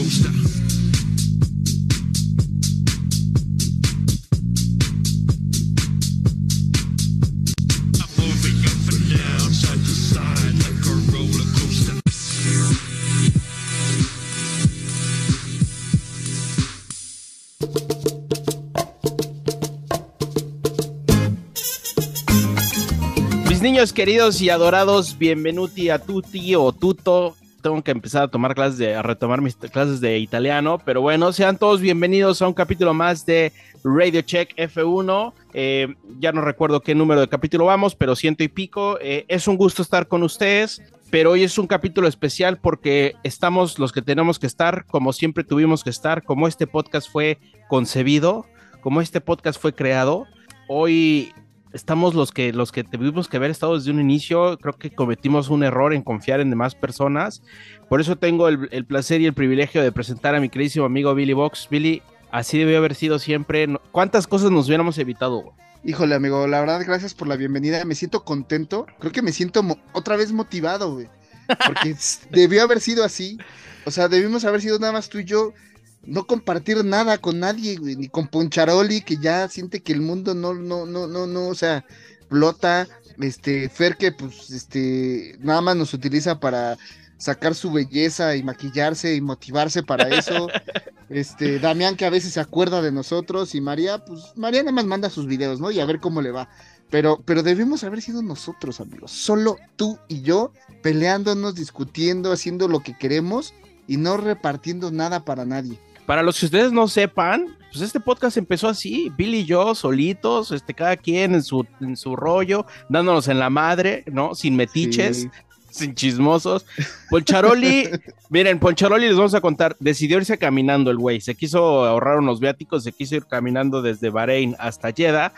coaster. I'm moving up and down, side to side like a roller coaster. Mis niños queridos y adorados, bienvenuti a tutti o tuto. Tengo que empezar a tomar clases de, retomar mis clases de italiano, pero bueno, sean todos bienvenidos a un capítulo más de Radio Check F1. Eh, ya no recuerdo qué número de capítulo vamos, pero ciento y pico. Eh, es un gusto estar con ustedes, pero hoy es un capítulo especial porque estamos los que tenemos que estar, como siempre tuvimos que estar, como este podcast fue concebido, como este podcast fue creado. Hoy estamos los que los que tuvimos que haber estado desde un inicio. Creo que cometimos un error en confiar en demás personas. Por eso tengo el, el placer y el privilegio de presentar a mi queridísimo amigo Billy Box. Billy, así debió haber sido siempre. ¿Cuántas cosas nos hubiéramos evitado? güey? Híjole, amigo, la verdad, gracias por la bienvenida. Me siento contento. Creo que me siento otra vez motivado, güey. Porque debió haber sido así. O sea, debimos haber sido nada más tú y yo. No compartir nada con nadie, güey. Ni con Poncharoli, que ya siente que el mundo no, no, no, no, no, o sea, flota. Este, Fer, que pues, este, nada más nos utiliza para sacar su belleza y maquillarse y motivarse para eso. Este, Damián que a veces se acuerda de nosotros y María, pues María nada más manda sus videos, ¿no? Y a ver cómo le va. Pero, pero debimos haber sido nosotros, amigos. Solo tú y yo peleándonos, discutiendo, haciendo lo que queremos y no repartiendo nada para nadie. Para los que ustedes no sepan, pues este podcast empezó así, Billy y yo solitos, este, cada quien en su, en su rollo, dándonos en la madre, ¿no? Sin metiches. Sí. sin chismosos. Poncharoli, miren, Poncharoli les vamos a contar, decidió irse caminando el güey, se quiso ahorrar unos viáticos, se quiso ir caminando desde Bahrein hasta Jeddah,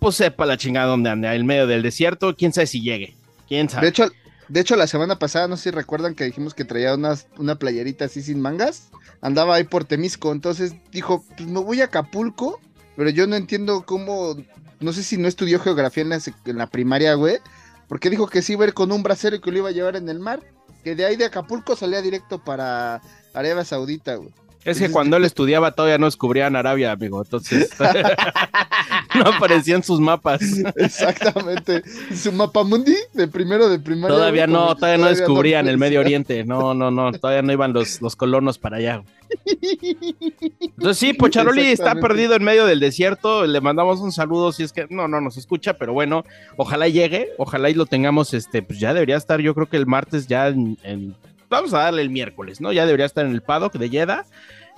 pues sepa la chingada donde anda, en medio del desierto, quién sabe si llegue, quién De sabe. hecho, de hecho, la semana pasada, no sé si recuerdan que dijimos que traía unas, una playerita así sin mangas. Andaba ahí por Temisco, entonces dijo, pues me voy a Acapulco, pero yo no entiendo cómo, no sé si no estudió geografía en la, en la primaria, güey, porque dijo que sí iba a ir con un bracero y que lo iba a llevar en el mar, que de ahí de Acapulco salía directo para Arabia Saudita, güey. Es que cuando él estudiaba todavía no descubrían Arabia, amigo, entonces no aparecían sus mapas. Exactamente. Su mapa mundi de primero de primaria. Todavía no, todavía no descubrían pues, el Medio Oriente. No, no, no, todavía no iban los, los colonos para allá. Entonces sí, Pocharoli está Exactamente. perdido en medio del desierto. Le mandamos un saludo si es que no, no nos escucha, pero bueno, ojalá llegue, ojalá y lo tengamos, este, pues ya debería estar, yo creo que el martes ya en, en- vamos a darle el miércoles, ¿no? Ya debería estar en el paddock de Jeddah.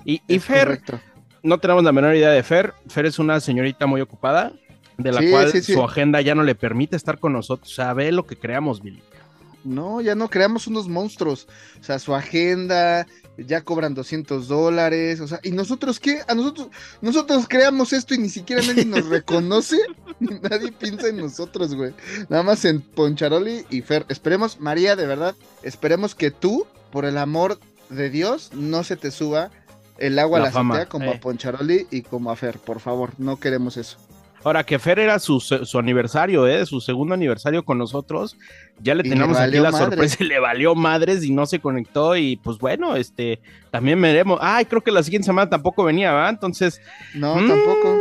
Y, y Fer, correcto. no tenemos la menor idea de Fer. Fer es una señorita muy ocupada, de la Sí, cual sí, sí. su agenda ya no le permite estar con nosotros. O sea, ve lo que creamos, Billy. No, ya no creamos unos monstruos. O sea, su agenda, ya cobran 200 dólares. O sea, ¿y nosotros qué? A nosotros, nosotros creamos esto y ni siquiera nadie nos reconoce. nadie piensa en nosotros, güey. Nada más en Poncharoli y Fer. Esperemos, María, de verdad, esperemos que tú, por el amor de Dios, no se te suba el agua La a la fama, azotea como eh. a Poncharoli y como a Fer. Por favor, no queremos eso. Ahora que Fer era su, su aniversario, ¿eh? su segundo aniversario con nosotros, ya le teníamos aquí la sorpresa y le valió madres y no se conectó y pues bueno, este, también veremos. Ay, creo que la siguiente semana tampoco venía, ¿va? Entonces, No, Mm. tampoco.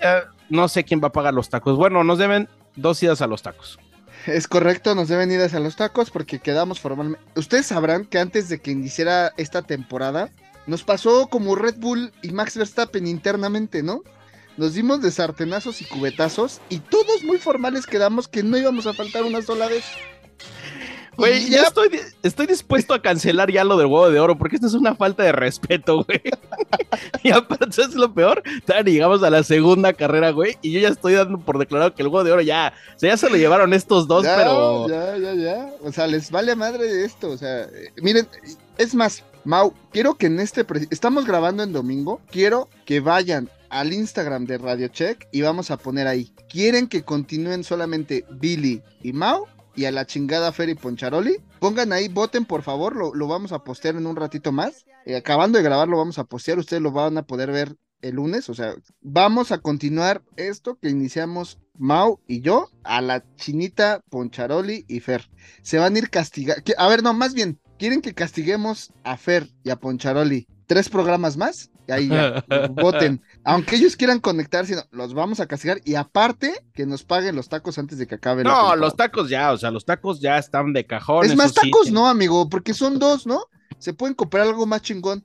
eh, no sé quién va a pagar los tacos. Bueno, nos deben dos idas a los tacos. Es correcto, nos deben ir hacia los tacos porque quedamos formalmente. Ustedes sabrán que antes de que iniciara esta temporada, nos pasó como Red Bull y Max Verstappen internamente, ¿no? Nos dimos de sartenazos y cubetazos y todos muy formales quedamos que no íbamos a faltar una sola vez. Güey, ya estoy, estoy dispuesto a cancelar ya lo del huevo de oro, porque esto es una falta de respeto, güey. y aparte es lo peor, todavía llegamos a la segunda carrera, güey, y yo ya estoy dando por declarado que el huevo de oro ya, o sea, ya se lo llevaron estos dos, ya, pero... ya, ya, ya. O sea, les vale madre esto. O sea, eh, miren, es más, Mau, quiero que en este. Estamos grabando en domingo. Quiero que vayan al Instagram de Radio Check y vamos a poner ahí. ¿Quieren que continúen solamente Billy y Mau? Y a la chingada Fer y Poncharoli. Pongan ahí, voten por favor. Lo, lo vamos a postear en un ratito más. Eh, acabando de grabar, lo vamos a postear. Ustedes lo van a poder ver el lunes. O sea, vamos a continuar esto que iniciamos Mau y yo a la chinita Poncharoli y Fer. Se van a ir castigar. A ver, no, más bien, ¿quieren que castiguemos a Fer y a Poncharoli tres programas más, y ahí ya, voten. Aunque ellos quieran conectarse, no, los vamos a castigar y aparte que nos paguen los tacos antes de que acabe No, los tacos ya, o sea, los tacos ya están de cajón. Es más sí, tacos, no, amigo, porque son dos, ¿no? Se pueden comprar algo más chingón.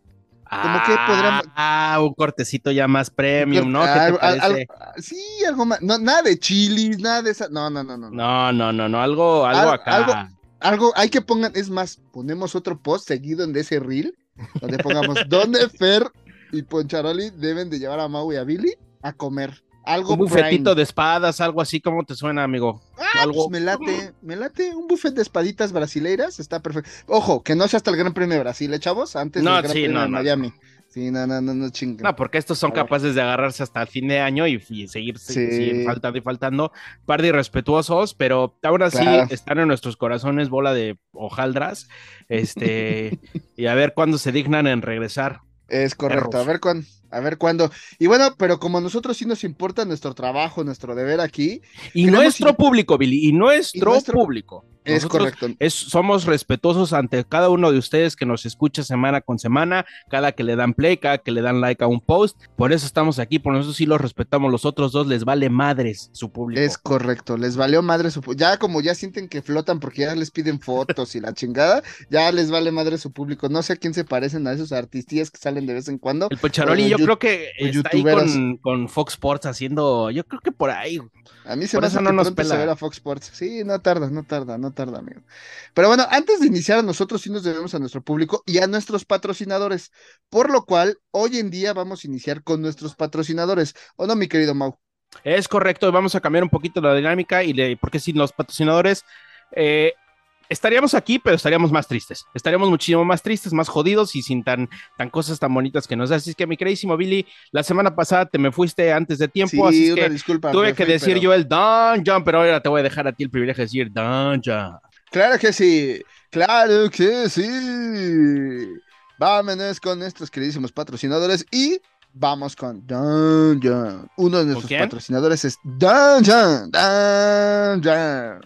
Como que podríamos- Ah, un cortecito ya más premium, ¿no? ¿Qué te parece? algo- sí, algo más. No, nada de chilis, nada de esa. No, no, no, no. no. No, no, no, no, algo, algo Al- acá. algo- Algo, hay que pongan, es más, ponemos otro post seguido en ese reel, donde pongamos dónde Fer y Poncharoli deben de llevar a Mau y a Billy a comer. Algo Un bufetito prime. de espadas, algo así, ¿cómo te suena, amigo? Ah, algo. pues me late, me late un buffet de espaditas brasileiras, está perfecto. Ojo, que no sea hasta el Gran Premio de Brasil, ¿eh, chavos? Antes No, del Gran sí, Premio no, de no. Sí, no, no, no, no chinguen. No, porque estos son capaces de agarrarse hasta el fin de año y, y seguir, Sí. seguir faltando y faltando. Par de irrespetuosos, pero así Claro. están en nuestros corazones bola de hojaldras. Este, y a ver cuándo se dignan en regresar. Es correcto, a ver cuándo, a ver cuándo. Y bueno, pero como a nosotros sí nos importa nuestro trabajo, nuestro deber aquí, Y nuestro in- público, Billy, y nuestro, Y nuestro- público. es Nosotros correcto. es- somos respetuosos ante cada uno de ustedes que nos escucha semana con semana, cada que le dan play, cada que le dan like a un post. Por eso estamos aquí, por eso sí los respetamos. Los otros dos les vale madres su público. Es correcto, les valió madre su pu- ya como ya sienten que flotan porque ya les piden fotos y la chingada, ya les vale madre su público. No sé a quién se parecen a esos artistillas que salen de vez en cuando. El Pocharoli, o yo yu- creo que está ahí con, con Fox Sports haciendo, yo creo que por ahí. A mí se Por me eso hace no que nos pela. verá Fox Sports. Sí, no tarda, no tarda, no tarda, amigo. Pero bueno, antes de iniciar, nosotros sí nos debemos a nuestro público y a nuestros patrocinadores. Por lo cual, hoy en día vamos a iniciar con nuestros patrocinadores. ¿O no, mi querido Mau? Es correcto, vamos a cambiar un poquito la dinámica y le, porque sin los patrocinadores eh, estaríamos aquí, pero estaríamos más tristes. Estaríamos muchísimo más tristes, más jodidos y sin tan, tan cosas tan bonitas que nos das. Así es que, mi queridísimo Billy, la semana pasada te me fuiste antes de tiempo, Sí, así una que disculpa. tuve que fui, decir pero- yo el Dungeon, pero ahora te voy a dejar a ti el privilegio de decir Dungeon. Claro que sí, claro que sí. Vámonos con nuestros queridísimos patrocinadores y vamos con Dungeon. Uno de nuestros patrocinadores es Dungeon. Dungeon.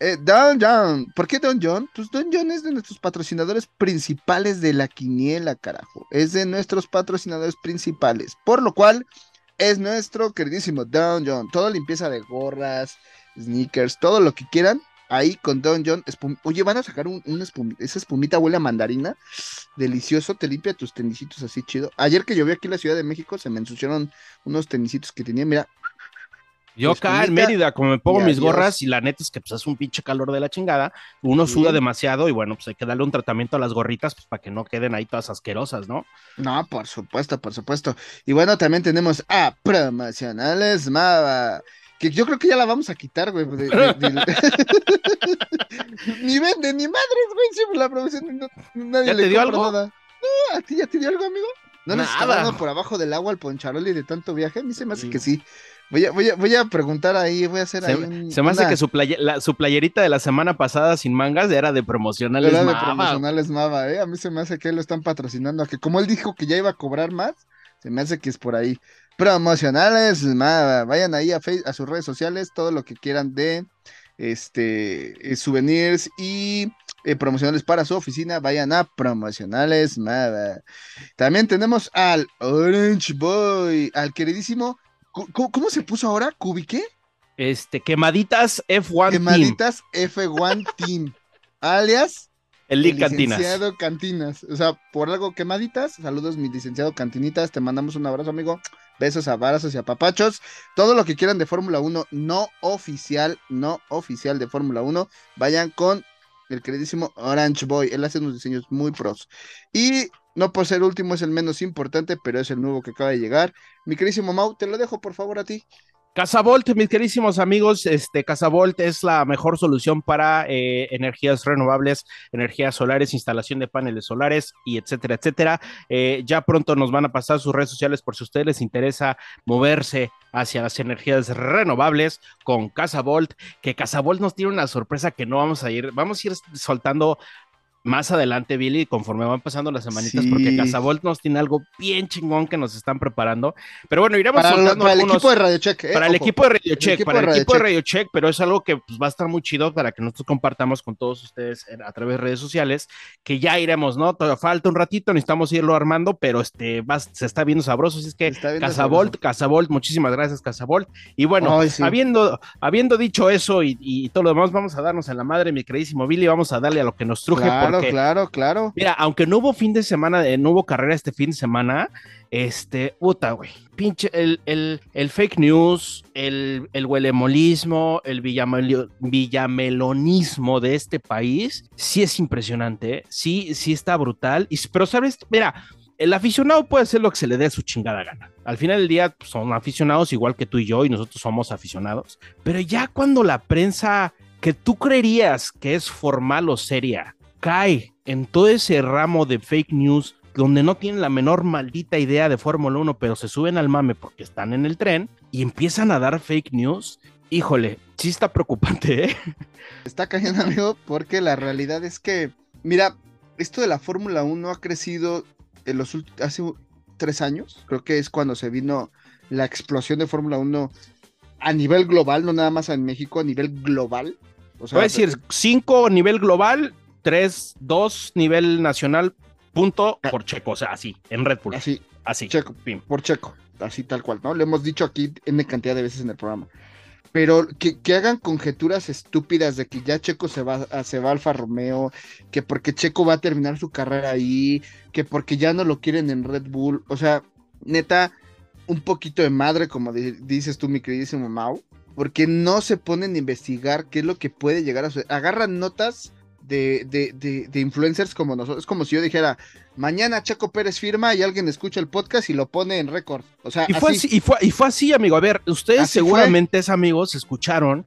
Eh, Dungeon. ¿Por qué Dungeon? Pues Dungeon es de nuestros patrocinadores principales de la quiniela, carajo. Es de nuestros patrocinadores principales. Por lo cual, es nuestro queridísimo Dungeon. Toda limpieza de gorras, sneakers, todo lo que quieran. Ahí con Dungeon. espum- Oye, van a sacar un, espumita. Esa espumita huele a mandarina. Delicioso. Te limpia tus tenisitos así chido. Ayer que llovió aquí en la Ciudad de México, se me ensuciaron unos tenisitos que tenía. Mira, Yo Pues, acá en Mérida, como me pongo mis adiós. gorras y la neta es que pues es un pinche calor de la chingada, uno Sí. suda demasiado y bueno, pues hay que darle un tratamiento a las gorritas pues para que no queden ahí todas asquerosas, ¿no? No, por supuesto, por supuesto. Y bueno, también tenemos a Promocionales Mava. Que yo creo que ya la vamos a quitar, güey. de- ni vende, ni madres, güey. Siempre la promoción. no- nadie ¿Ya le te dio algo? nada. No, ¿a ti ya te dio algo, amigo? ¿No dando por abajo del agua el poncharoli de tanto viaje? A mí se me hace Sí. que sí. Voy a, voy a, voy a preguntar ahí, voy a hacer Se, ahí un- se me hace una- que su, la- su playerita de la semana pasada sin mangas era de promocionales Era de Mava. promocionales Mava, ¿eh? A mí se me hace que lo están patrocinando. A que como él dijo que ya iba a cobrar más, se me hace que es por ahí. Promocionales Mava. Vayan ahí a, Face- a sus redes sociales, todo lo que quieran de este eh, souvenirs y eh, promocionales para su oficina. Vayan a Promocionales Mava. También tenemos al Orange Boy, al queridísimo. ¿Cómo, se puso ahora? ¿Cubiqué? Este, quemaditas F1 Team, Quemaditas F1 Team. Alias el el Cantinas. licenciado Cantinas. O sea, por algo quemaditas. Saludos, mi licenciado Cantinitas. Te mandamos un abrazo, amigo. Besos, abrazos y apapachos. Todo lo que quieran de Fórmula 1, no oficial, no oficial de Fórmula 1. Vayan con el queridísimo Orange Boy. Él hace unos diseños muy pros. Y no por ser último, es el menos importante, pero es el nuevo que acaba de llegar. Mi queridísimo Mau, te lo dejo por favor a ti. Casavolt, mis queridísimos amigos, este Casavolt es la mejor solución para eh, energías renovables, energías solares, instalación de paneles solares y etcétera, etcétera. Eh, ya pronto nos van a pasar sus redes sociales por si a ustedes les interesa moverse hacia las energías renovables con Casavolt, que Casavolt nos tiene una sorpresa que no vamos a ir, vamos a ir soltando más adelante, Billy, conforme van pasando las semanitas, Sí. porque Casavolt nos tiene algo bien chingón que nos están preparando. Pero bueno, iremos Para, soltando para el equipo de Radio Check, ¿eh? para el equipo de Radio Check, para el equipo de Radio Check, pero es algo que pues, va a estar muy chido para que nosotros compartamos con todos ustedes a través de redes sociales, que ya iremos, ¿no? Todavía falta un ratito, necesitamos irlo armando, pero este va- se está viendo sabroso, así es que sabroso. Casavolt, muchísimas gracias, Casavolt. Y bueno, Ay, sí. habiendo, habiendo dicho eso y, y todo lo demás, vamos a darnos en la madre, mi queridísimo Billy, vamos a darle a lo que nos truje, Claro, porque claro, claro. Mira, aunque no hubo fin de semana, eh, no hubo carrera este fin de semana, este, puta, güey, pinche, el, el, el fake news, el, el huelemolismo, el villamelo- villamelonismo de este país, sí es impresionante, ¿eh? sí, sí está brutal, y, pero sabes, mira, el aficionado puede hacer lo que se le dé su chingada gana. Al final del día pues, son aficionados igual que tú y yo, y nosotros somos aficionados, pero ya cuando la prensa que tú creerías que es formal o seria, cae en todo ese ramo de fake news donde no tienen la menor maldita idea de Fórmula 1, pero se suben al mame porque están en el tren y empiezan a dar fake news. Híjole, sí está preocupante, ¿eh? Está cayendo, amigo, porque la realidad es que, mira, esto de la Fórmula 1 ha crecido en los hace tres años. Creo que es cuando se vino la explosión de Fórmula 1 a nivel global, no nada más en México, a nivel global. O sea, Voy a decir 5 nivel global, 3, 2 nivel nacional, punto por Checo, o sea, así, en Red Bull, así, así, Checo, pim. por Checo, así tal cual, ¿no? Lo hemos dicho aquí en cantidad de veces en el programa. Pero que, que hagan conjeturas estúpidas de que ya Checo se va, a, se va a Alfa Romeo, que porque Checo va a terminar su carrera ahí, que porque ya no lo quieren en Red Bull. O sea, neta, un poquito de madre, como di- dices tú, mi queridísimo Mau, porque no se ponen a investigar qué es lo que puede llegar a suceder. Agarran notas de, de, de, de influencers como nosotros. Es como si yo dijera, mañana Checo Pérez firma y alguien escucha el podcast y lo pone en récord. O sea, Y fue, así. así, y, fue, y fue así, amigo. A ver, ustedes Así seguramente, amigos, escucharon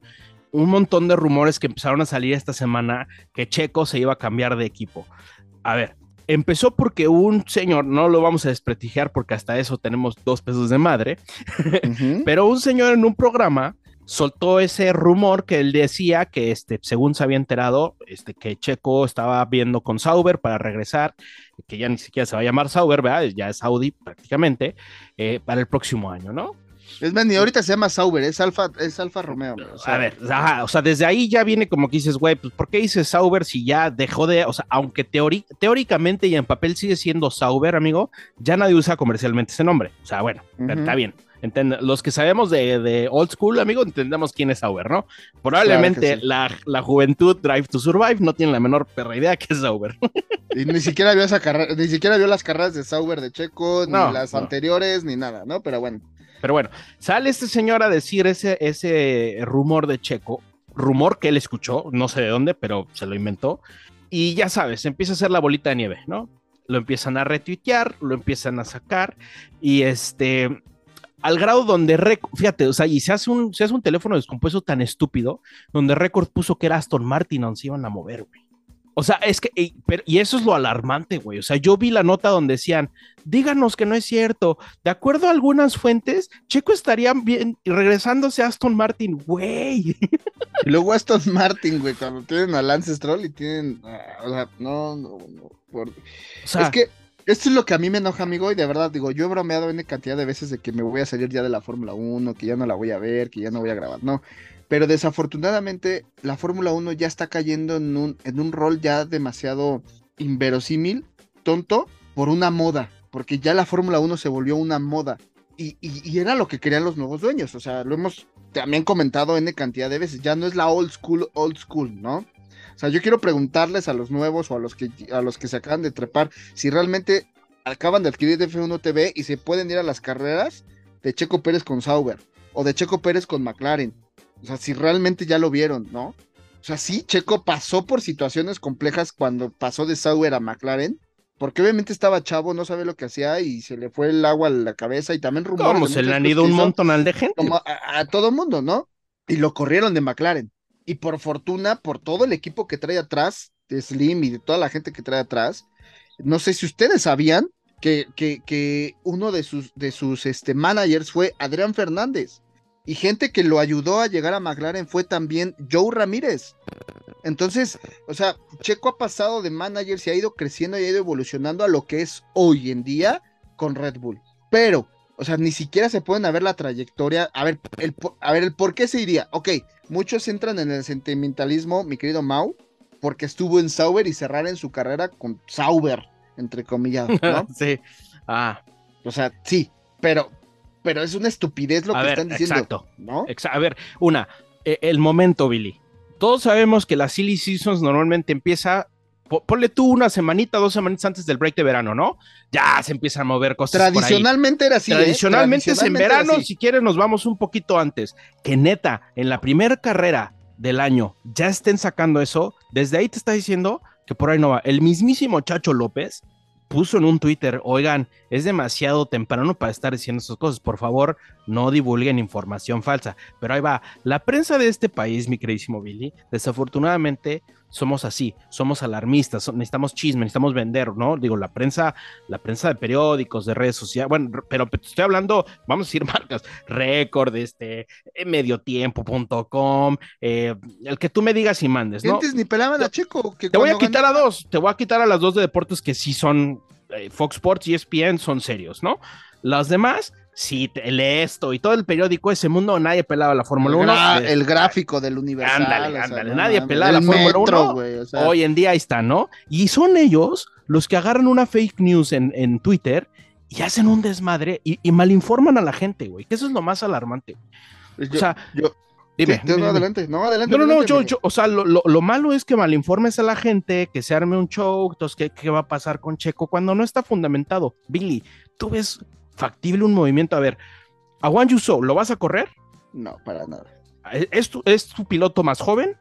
un montón de rumores que empezaron a salir esta semana que Checo se iba a cambiar de equipo. A ver, empezó porque un señor, no lo vamos a desprestigiar porque hasta eso tenemos dos pesos de madre, Ujú. pero un señor en un programa soltó ese rumor que él decía que, este, según se había enterado, este, que Checo estaba viendo con Sauber para regresar, que ya ni siquiera se va a llamar Sauber, ¿verdad? Ya es Audi prácticamente, eh, para el próximo año, ¿no? Es más, ni ahorita se llama Sauber, es Alfa, es Alfa Romeo. o sea, a ver, ajá, o sea, desde ahí ya viene como que dices, güey, pues ¿por qué dices Sauber si ya dejó de, o sea, aunque teóricamente y en papel sigue siendo Sauber, amigo, ya nadie usa comercialmente ese nombre. O sea, bueno, Ujú. está bien. Entend- los que sabemos de, de old school, amigo, entendemos quién es Sauber, ¿no? Probablemente Claro sí. la, la juventud Drive to Survive no tiene la menor perra idea que es Sauber. Y ni siquiera vio esa carrera, ni siquiera vio las carreras de Sauber de Checo, ni No, las no. anteriores, ni nada, ¿no? Pero bueno. Pero bueno, sale este señor a decir ese, ese rumor de Checo, rumor que él escuchó, no sé de dónde, pero se lo inventó. Y ya sabes, empieza a hacer la bolita de nieve, ¿no? Lo empiezan a retuitear, lo empiezan a sacar y este, al grado donde, Rec- fíjate, o sea, y se hace, un, se hace un teléfono descompuesto tan estúpido, donde Record puso que era Aston Martin, donde se iban a mover, güey. O sea, es que, y, pero- y eso es lo alarmante, güey. O sea, yo vi la nota donde decían, díganos que no es cierto. De acuerdo a algunas fuentes, Checo estaría bien regresándose a Aston Martin, güey. Y luego Aston Martin, güey, cuando tienen a Lance Stroll y tienen, ah, o sea, no, no, no. por- O sea, es que esto es lo que a mí me enoja, amigo, y de verdad, digo, yo he bromeado en cantidad de veces de que me voy a salir ya de la Fórmula 1, que ya no la voy a ver, que ya no voy a grabar, no. Pero desafortunadamente la Fórmula 1 ya está cayendo en un, en un rol ya demasiado inverosímil, tonto, por una moda, porque ya la Fórmula 1 se volvió una moda. Y, y- y era lo que querían los nuevos dueños, o sea, lo hemos también comentado N cantidad de veces, ya no es la old school, old school, ¿no? O sea, yo quiero preguntarles a los nuevos o a los que, a los que se acaban de trepar si realmente acaban de adquirir F1 TV y se pueden ir a las carreras de Checo Pérez con Sauber o de Checo Pérez con McLaren. O sea, si realmente ya lo vieron, ¿no? O sea, sí, Checo pasó por situaciones complejas cuando pasó de Sauber a McLaren, porque obviamente estaba chavo, no sabe lo que hacía y se le fue el agua a la cabeza y también rumores. como se le han ido un montonal de gente. como a, a todo mundo, ¿no? Y lo corrieron de McLaren. Y por fortuna, por todo el equipo que trae atrás, de Slim y de toda la gente que trae atrás, no sé si ustedes sabían que, que, que uno de sus, de sus este, managers fue Adrián Fernández. Y gente que lo ayudó a llegar a McLaren fue también Joe Ramírez. Entonces, o sea, Checo ha pasado de manager, se ha ido creciendo y ha ido evolucionando a lo que es hoy en día con Red Bull. Pero, o sea, ni siquiera se pueden ver la trayectoria. A ver, el, a ver, el por qué se iría. Ok, muchos entran en el sentimentalismo, mi querido Mau, porque estuvo en Sauber y cerrar en su carrera con Sauber, entre comillas, ¿no? sí. Ah, O sea, sí, pero, pero es una estupidez lo a que ver, están diciendo, exacto. ¿no? Exa- A ver, una, eh, el momento, Billy. Todos sabemos que la silly seasons normalmente empieza, ponle tú una semanita, dos semanitas antes del break de verano, ¿no? Ya se empiezan a mover cosas por ahí. Tradicionalmente era así. ¿eh? Tradicionalmente es en verano, si quieres nos vamos un poquito antes. Que neta, en la primera carrera del año ya estén sacando eso, desde ahí te está diciendo que por ahí no va. El mismísimo Chacho López puso en un Twitter, oigan, es demasiado temprano para estar diciendo esas cosas, por favor, no divulguen información falsa. Pero ahí va, la prensa de este país, mi queridísimo Billy, desafortunadamente somos así, somos alarmistas, necesitamos chisme, necesitamos vender, ¿no? Digo, la prensa, la prensa de periódicos, de redes sociales, bueno, pero estoy hablando, vamos a decir marcas, récord, este, eh, mediotiempo.com, eh, el que tú me digas y mandes, ¿no? Antes ni pelaban a Checo. Que Te voy a quitar a dos, te voy a quitar a las dos de deportes que sí son eh, Fox Sports y ESPN son serios, ¿no? Las demás, sí, te- el esto y todo el periódico, ese mundo, nadie pelaba la Fórmula el, 1. gra- de- el gráfico del Universal. Ándale, o sea, ándale, no nadie pelaba la Fórmula metro, 1. güey, o sea, Hoy en día ahí está, ¿no? Y son ellos los que agarran una fake news en, en Twitter y hacen un desmadre y, y malinforman a la gente, güey, que eso es lo más alarmante. yo- o sea, yo- dime, sí, dime, no, dime. adelante, no, adelante. No, no, no, yo, yo, o sea, lo, lo- lo malo es que malinformes a la gente, que se arme un show, entonces, ¿qué, qué va a pasar con Checo cuando no está fundamentado? Billy, ¿tú ves factible un movimiento? A ver, a Juan Yuso, ¿lo vas a correr? No, para nada. Es, es tu, es tu piloto más joven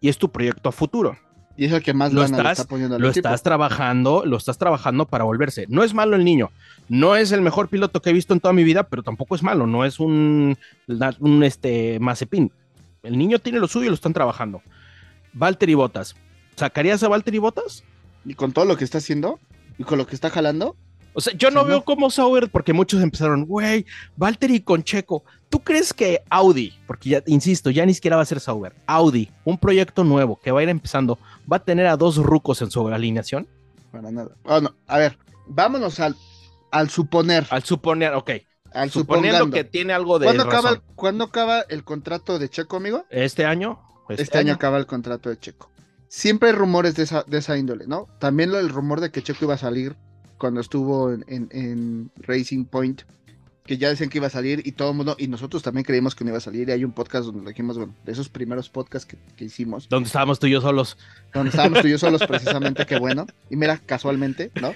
y es tu proyecto a futuro. Y es el que más Lo lana le estás- está poniendo al Lo equipo. estás trabajando, lo estás trabajando para volverse. No es malo el niño, no es el mejor piloto que he visto en toda mi vida, pero tampoco es malo, no es un, un este, mazepín. El niño tiene lo suyo y lo están trabajando. Valtteri Bottas. ¿Sacarías a Valtteri Bottas? Y con todo lo que está haciendo y con lo que está jalando, O sea, yo no veo cómo Sauber, porque muchos empezaron, güey, Valtteri con Checo. ¿Tú crees que Audi, porque ya, insisto, ya ni siquiera va a ser Sauber, Audi, un proyecto nuevo que va a ir empezando, va a tener a dos rucos en su alineación? para nada. Ah, no, a ver, vámonos al, al suponer, Al suponer, ok, al suponiendo que tiene algo de ¿Cuándo acaba, razón. ¿Cuándo acaba el contrato de Checo, amigo? Este año, Este, año acaba el contrato de Checo. Siempre hay rumores de esa, de esa índole, ¿no? También el rumor de que Checo iba a salir cuando estuvo en, en- en Racing Point, que ya decían que iba a salir y todo el mundo, y nosotros también creímos que no iba a salir. Y hay un podcast donde dijimos, bueno, de esos primeros podcasts que, que hicimos, donde estábamos tú y yo solos. donde estábamos tú y yo solos precisamente, qué bueno. Y mira, casualmente, ¿no?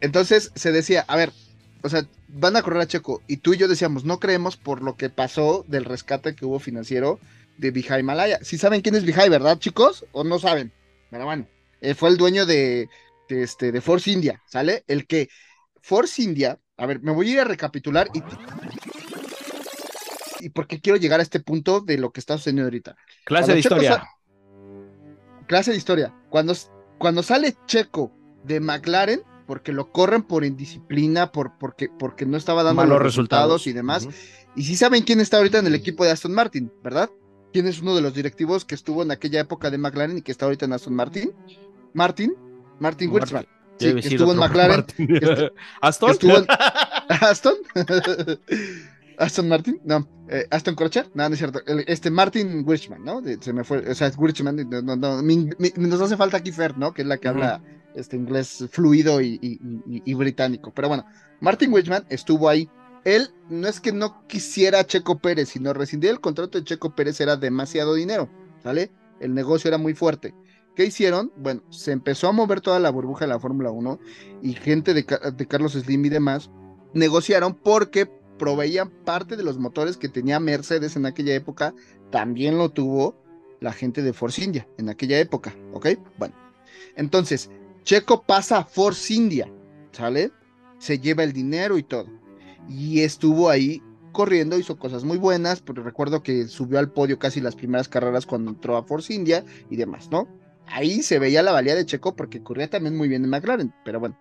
Entonces se decía, a ver, o sea, van a correr a Checo. Y tú y yo decíamos, no creemos por lo que pasó del rescate que hubo financiero de Vijay Malaya. Si saben quién es Vijay, ¿verdad, chicos? ¿O no saben? Pero bueno, eh, fue el dueño de, de, este, de Force India, ¿sale? El que Force India, a ver, me voy a ir a recapitular y... Y porque quiero llegar a este punto de lo que está sucediendo ahorita Clase Cuando de Checo historia. clase de historia. Cuando, cuando sale Checo de McLaren, porque lo corren por indisciplina, por, porque, porque no estaba dando Malos los resultados, resultados y demás. Y sí saben quién está ahorita en el equipo de Aston Martin, ¿verdad? ¿Quién es uno de los directivos que estuvo en aquella época de McLaren y que está ahorita en Aston Martin? Martin, Martin. Ya Sí, que estuvo en McLaren. ¿Aston? que estuvo en- ¿Aston? ¿Aston Martin? No. eh, ¿Aston Crutcher? No, no es cierto. El- este Martin Wirchman, ¿no? Se me fue. O sea, es Wirchman. No, no, no, mi- mi- nos hace falta aquí Fer, ¿no? Que es la que habla este inglés fluido y, y- y- y británico. Pero bueno, Martin Wirchman estuvo ahí. Él no es que no quisiera a Checo Pérez, sino rescindir el contrato de Checo Pérez era demasiado dinero, ¿sale? El negocio era muy fuerte. ¿Qué hicieron? Bueno, se empezó a mover toda la burbuja de la Fórmula 1 y gente de, de Carlos Slim y demás negociaron porque proveían parte de los motores que tenía Mercedes en aquella época, también lo tuvo la gente de Force India en aquella época, ¿ok? Bueno, entonces, Checo pasa a Force India, ¿sale? Se lleva el dinero y todo. Y estuvo ahí corriendo, hizo cosas muy buenas, pero recuerdo que subió al podio casi las primeras carreras cuando entró a Force India y demás, ¿no? Ahí se veía la valía de Checo porque corría también muy bien en McLaren, pero bueno.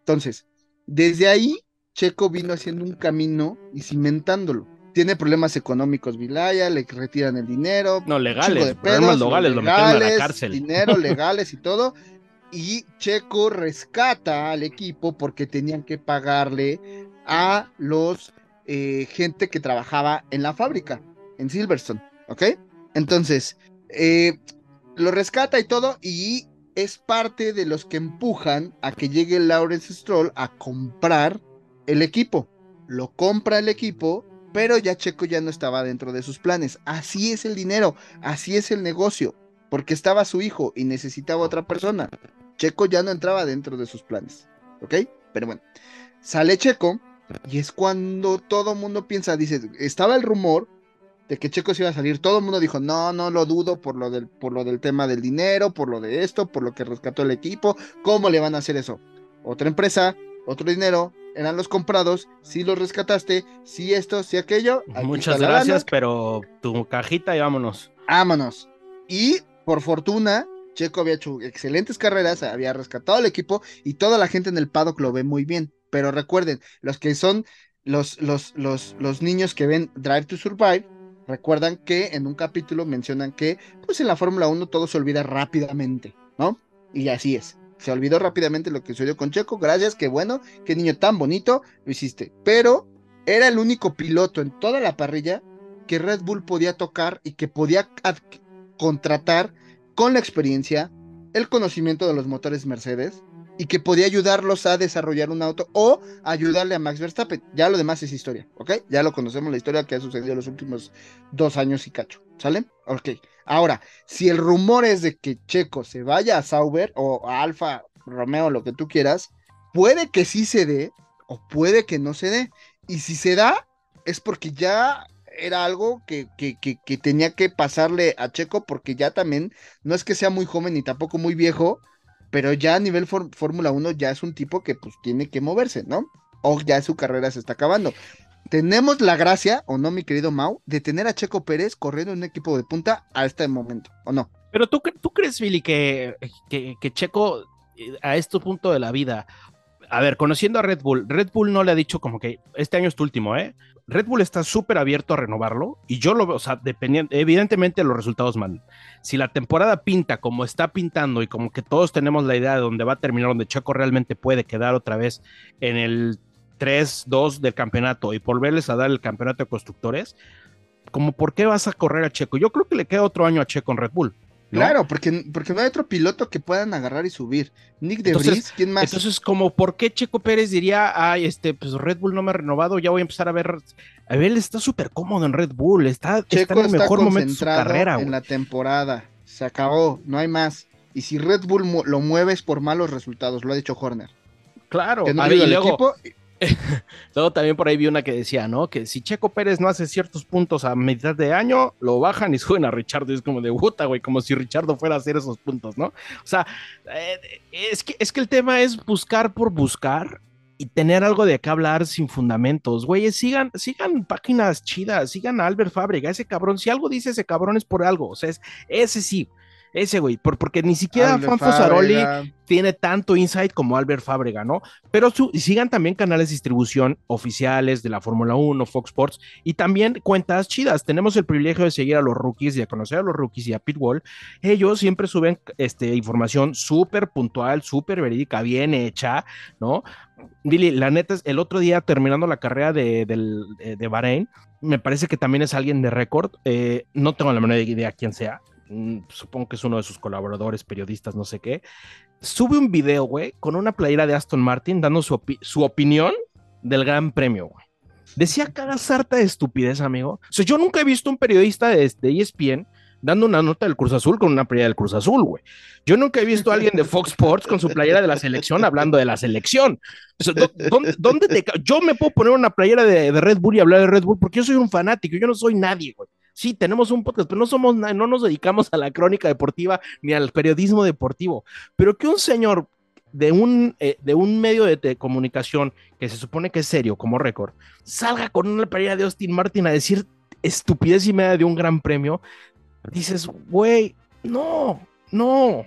Entonces, desde ahí, Checo vino haciendo un camino y cimentándolo, tiene problemas económicos Vilaya, le retiran el dinero, No, legales, de problemas legales, lo metieron a la legales, cárcel. dinero, legales y todo. Y Checo rescata al equipo porque tenían que pagarle a los eh, gente que trabajaba en la fábrica, en Silverstone, ¿ok? Entonces, eh, lo rescata y todo, y es parte de los que empujan a que llegue Lawrence Stroll a comprar el equipo. Lo compra el equipo, pero ya Checo ya no estaba dentro de sus planes. Así es el dinero, así es el negocio, porque estaba su hijo y necesitaba otra persona. Checo ya no entraba dentro de sus planes, ¿ok? Pero bueno, sale Checo y es cuando todo mundo piensa, dice, estaba el rumor de que Checo se iba a salir, todo el mundo dijo, no, no lo dudo por lo del, por lo del tema del dinero, por lo de esto, por lo que rescató el equipo, ¿cómo le van a hacer eso? Otra empresa, otro dinero, eran los comprados, si los rescataste, si esto, si aquello. Muchas gracias, pero tu cajita y vámonos. vámonos. Y por fortuna, Checo había hecho excelentes carreras, había rescatado al equipo y toda la gente en el paddock lo ve muy bien. Pero recuerden, los que son los, los, los, los niños que ven Drive to Survive, recuerdan que en un capítulo mencionan que pues en la Fórmula 1 todo se olvida rápidamente, ¿no? Y así es. Se olvidó rápidamente lo que sucedió con Checo. Gracias, qué bueno, qué niño tan bonito lo hiciste. Pero era el único piloto en toda la parrilla que Red Bull podía tocar y que podía contratar con la experiencia, el conocimiento de los motores Mercedes y que podía ayudarlos a desarrollar un auto o ayudarle a Max Verstappen. Ya lo demás es historia, ¿ok? Ya lo conocemos, la historia que ha sucedido los últimos dos años y cacho, ¿sale? Ok. Ahora, si el rumor es de que Checo se vaya a Sauber o a Alfa Romeo, lo que tú quieras, puede que sí se dé o puede que no se dé. Y si se da, es porque ya era algo que, que, que, que tenía que pasarle a Checo porque ya también no es que sea muy joven ni tampoco muy viejo, pero ya a nivel Fórmula 1 ya es un tipo que pues tiene que moverse, ¿no? O ya su carrera se está acabando. Tenemos la gracia, o no, mi querido Mau, de tener a Checo Pérez corriendo en un equipo de punta a este momento, ¿o no? Pero tú, tú crees, Billy, que, que, que Checo eh, a este punto de la vida, a ver, conociendo a Red Bull, Red Bull no le ha dicho como que este año es tu último, ¿eh? Red Bull está súper abierto a renovarlo y yo lo veo, o sea, dependiendo, evidentemente los resultados mandan. Si la temporada pinta como está pintando y como que todos tenemos la idea de dónde va a terminar, donde Checo realmente puede quedar otra vez en el 3-2 del campeonato y volverles a dar el campeonato de constructores, como por qué vas a correr a Checo? Yo creo que le queda otro año a Checo en Red Bull. ¿No? Claro, porque, porque no hay otro piloto que puedan agarrar y subir. Nick de Entonces- ¿quién más? Entonces, como, ¿por qué Checo Pérez diría, ay, este, pues Red Bull no me ha renovado, ya voy a empezar a ver? A ver, él está súper cómodo en Red Bull, está, en el está mejor momento de su carrera, en güey. la temporada. Se acabó, no hay más. Y si Red Bull lo mueves por malos resultados, lo ha dicho Horner. Claro, Que no a ver, ayuda y al luego, equipo, luego también por ahí vi una que decía, ¿no? Que si Checo Pérez no hace ciertos puntos a mitad de año, lo bajan y suben a Richardo. Y es como de puta, güey, como si Richardo fuera a hacer esos puntos, ¿no? O sea, eh, es, que, es que el tema es buscar por buscar y tener algo de qué hablar sin fundamentos. Güey, sigan, sigan páginas chidas, sigan a Albert Fábrega, ese cabrón. Si algo dice ese cabrón es por algo. O sea, es, ese sí. Ese güey, por, porque ni siquiera Albert Juan Fosaroli tiene tanto insight como Albert Fábrega, ¿no? Pero su- sigan también canales de distribución oficiales de la Fórmula 1, Fox Sports y también cuentas chidas. Tenemos el privilegio de seguir a los rookies y de conocer a los rookies y a Pitbull. Ellos siempre suben este, información súper puntual, súper verídica, bien hecha, ¿no? Billy, la neta es, el otro día terminando la carrera de, de, de Bahrein, me parece que también es alguien de récord. eh, no tengo la menor idea quién sea. Supongo que es uno de sus colaboradores, periodistas, no sé qué sube un video, güey, con una playera de Aston Martin dando su, su opinión del Gran Premio, güey. Decía cada sarta de estupidez, amigo. O sea, yo nunca he visto un periodista de, de ESPN dando una nota del Cruz Azul con una playera del Cruz Azul, güey. Yo nunca he visto a alguien de Fox Sports con su playera de la selección hablando de la selección. O sea, ¿dó- ¿dónde, te yo me puedo poner una playera de, de Red Bull y hablar de Red Bull porque yo soy un fanático, yo no soy nadie, güey. Sí, tenemos un podcast, pero no somos no nos dedicamos a la crónica deportiva ni al periodismo deportivo. Pero que un señor de un, eh, de un medio de, comunicación que se supone que es serio como récord, salga con una playera de Austin Martin a decir estupidez y media de un gran premio, dices, güey, no, no.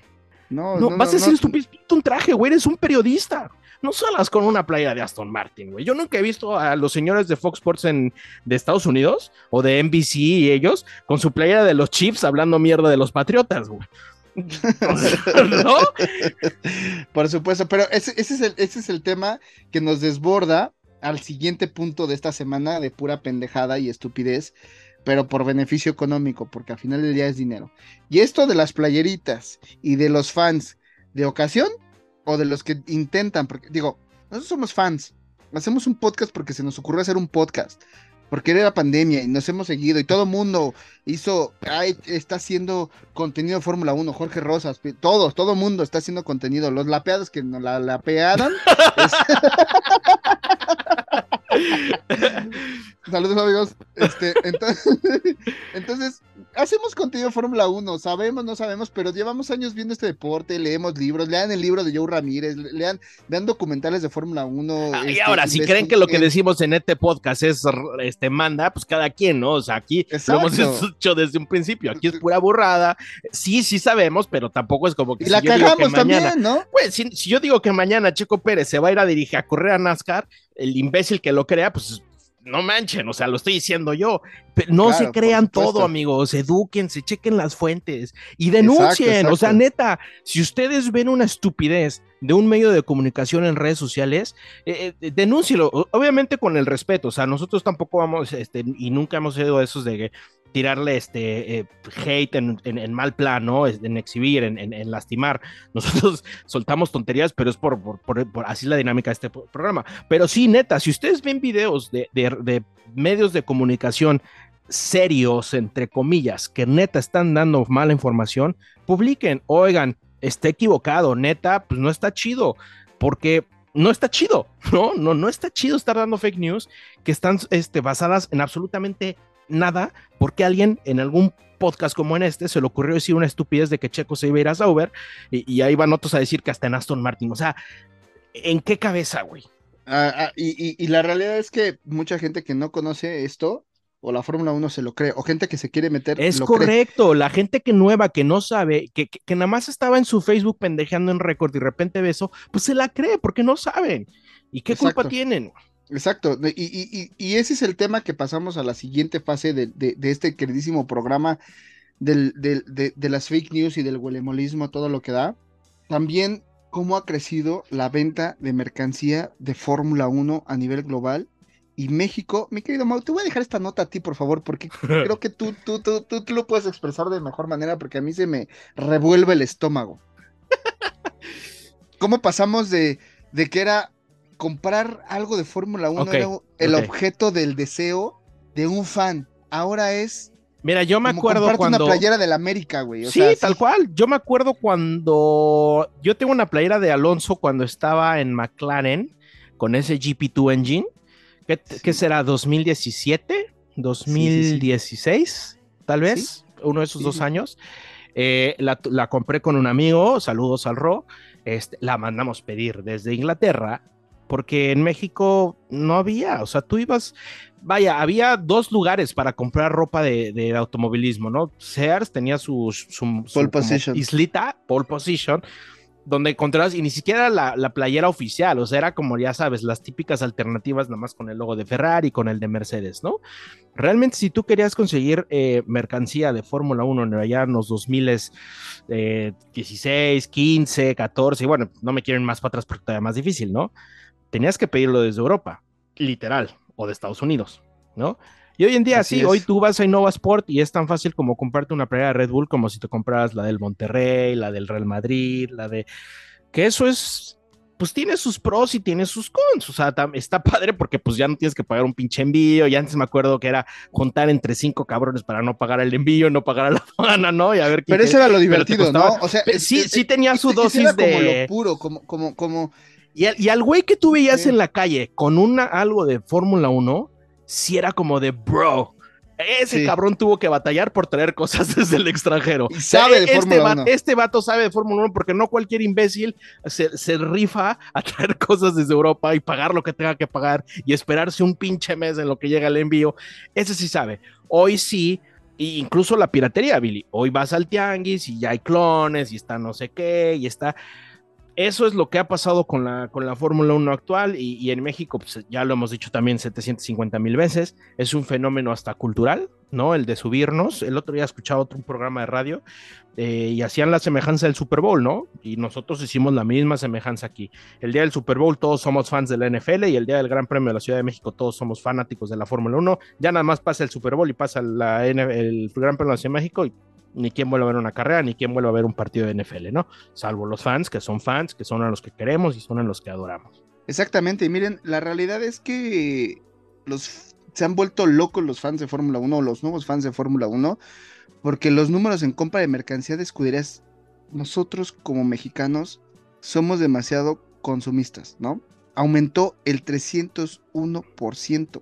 No, No, no, vas no, a decir estupidez, un traje, güey, eres un periodista. No salas con una playa de Aston Martin, güey. Yo nunca he visto a los señores de Fox Sports en, de Estados Unidos o de NBC y ellos con su playera de los Chiefs hablando mierda de los Patriotas, güey. ¿No? Por supuesto, pero ese, ese es el, ese es el tema que nos desborda al siguiente punto de esta semana de pura pendejada y estupidez, pero por beneficio económico, porque al final del día es dinero. Y esto de las playeritas y de los fans de ocasión o de los que intentan, porque digo, nosotros somos fans, hacemos un podcast porque se nos ocurrió hacer un podcast. Porque era pandemia y nos hemos seguido y todo el mundo hizo, ay, está haciendo contenido de Fórmula 1, Jorge Rosas, todos, todo el mundo está haciendo contenido, los lapeados que nos la lapearon. es- Saludos amigos. Este, entonces, entonces, hacemos contenido Fórmula 1, sabemos, no sabemos, pero llevamos años viendo este deporte, leemos libros, lean el libro de Joe Ramírez, lean, vean documentales de Fórmula 1. Ah, y este, ahora, si creen que lo que decimos en este podcast es este manda, pues cada quien, ¿no? O sea, aquí lo hemos Exacto. hecho desde un principio. Aquí es pura burrada. Sí, sí sabemos, pero tampoco es como que Y si la que cagamos mañana, también, ¿no? Pues si, si yo digo que mañana Checo Pérez se va a ir a dirigir a correr a NASCAR, el imbécil que lo crea, pues no manchen, o sea, lo estoy diciendo yo. Pero no Claro, se crean todo, amigos, edúquense, chequen las fuentes y denuncien. Exacto, O sea, neta, si ustedes ven una estupidez de un medio de comunicación en redes sociales, eh, eh, denúncielo, obviamente con el respeto. O sea, nosotros tampoco vamos, este, y nunca hemos sido esos de tirarle este eh, hate en, en- mal plan, En exhibir, en, lastimar. Nosotros soltamos tonterías, pero es por, así la dinámica de este pro- programa. Pero sí, neta, si ustedes ven videos de, de- de medios de comunicación serios, entre comillas, que neta están dando mala información, publiquen, oigan, está equivocado, neta, pues no está chido, porque no está chido, ¿no? No, no está chido estar dando fake news que están este, basadas en absolutamente nada, porque alguien en algún podcast como en este se le ocurrió decir una estupidez de que Checo se iba a ir a Sauber y, y ahí van otros a decir que hasta en Aston Martin, o sea, ¿en qué cabeza, güey? Ah, ah, y, y- y la realidad es que mucha gente que no conoce esto, o la Fórmula 1 se lo cree, o gente que se quiere meter, Es lo cree. correcto, la gente que nueva, que no sabe, que, que, que nada más estaba en su Facebook pendejeando en récord y de repente ve eso, pues se la cree porque no saben. ¿Y qué culpa tienen? Exacto, y, y- y- y ese es el tema que pasamos a la siguiente fase de, de- de este queridísimo programa del, del- de, de las fake news y del huelemolismo, todo lo que da. También cómo ha crecido la venta de mercancía de Fórmula 1 a nivel global. Y México, mi querido Mau, te voy a dejar esta nota a ti, por favor, porque creo que tú, tú, tú, tú, tú lo puedes expresar de mejor manera, porque a mí se me revuelve el estómago. ¿Cómo pasamos de, de que era comprar algo de Fórmula 1 Ok, era el objeto del deseo de un fan? Ahora es Mira, yo me como acuerdo cuando... una playera del América, güey. O sí, sea, tal cual. Yo me acuerdo cuando yo tengo una playera de Alonso cuando estaba en McLaren con ese GP2 engine. ¿Qué, Sí. qué será? ¿2017? ¿2016? Tal vez, uno de esos dos años. Eh, la, la compré con un amigo, saludos al Ro. Este, la mandamos pedir desde Inglaterra porque en México no había, o sea, tú ibas, vaya, había dos lugares para comprar ropa de, de automovilismo, ¿no? Sears tenía su, su, su Pole position. islita, pole position, donde encontrabas, y ni siquiera la, la playera oficial, o sea, era como, ya sabes, las típicas alternativas, nada más con el logo de Ferrari, con el de Mercedes, ¿no? Realmente, si tú querías conseguir eh, mercancía de Fórmula 1 en allá en los 2000 eh, 16, 15, 14, y bueno, no me quieren más para atrás porque todavía más difícil, ¿no? Tenías que pedirlo desde Europa, literal, o de Estados Unidos, ¿no? Y hoy en día, Así sí, es. hoy tú vas a Innova Sport y es tan fácil como comprarte una playera de Red Bull como si te compraras la del Monterrey, la del Real Madrid, la de... Que eso es, pues tiene sus pros y tiene sus cons, o sea, está padre porque pues ya no tienes que pagar un pinche envío, y antes me acuerdo que era juntar entre cinco cabrones para no pagar el envío, no pagar a la aduana, ¿no? Y a ver quién Pero eso era lo divertido, ¿no? O sea, Pe- sí, sí tenía su ese- ese dosis era como de- lo puro, como, como, como, Y al, y al güey que tú veías Sí. en la calle con una algo de Fórmula 1, sí era como de bro. Ese Sí. cabrón tuvo que batallar por traer cosas desde el extranjero. Y sabe de este Fórmula va- 1. Este vato sabe de Fórmula 1 porque no cualquier imbécil se, se rifa a traer cosas desde Europa y pagar lo que tenga que pagar y esperarse un pinche mes en lo que llega el envío. Ese sí sabe. Hoy sí, Y incluso la piratería, Billy. Hoy vas al tianguis y ya hay clones y está no sé qué y está eso es lo que ha pasado con la, con la Fórmula 1 actual y, en México, pues ya lo hemos dicho también 750 mil veces, es un fenómeno hasta cultural, ¿no? El de subirnos. El otro día escuchaba otro un programa de radio eh, y hacían la semejanza del Super Bowl, ¿no? Y nosotros hicimos la misma semejanza aquí. El día del Super Bowl todos somos fans de la NFL y el día del Gran Premio de la Ciudad de México todos somos fanáticos de la Fórmula 1. Ya nada más pasa el Super Bowl y pasa la, el Gran Premio de la Ciudad de México y ni quien vuelva a ver una carrera, ni quien vuelva a ver un partido de NFL, ¿no? Salvo los fans, que son fans, que son a los que queremos y son a los que adoramos. Exactamente, y miren, la realidad es que los, se han vuelto locos los fans de Fórmula 1, los nuevos fans de Fórmula 1, porque los números en compra de mercancía de escuderías, nosotros como mexicanos somos demasiado consumistas, ¿no? Aumentó el 301%.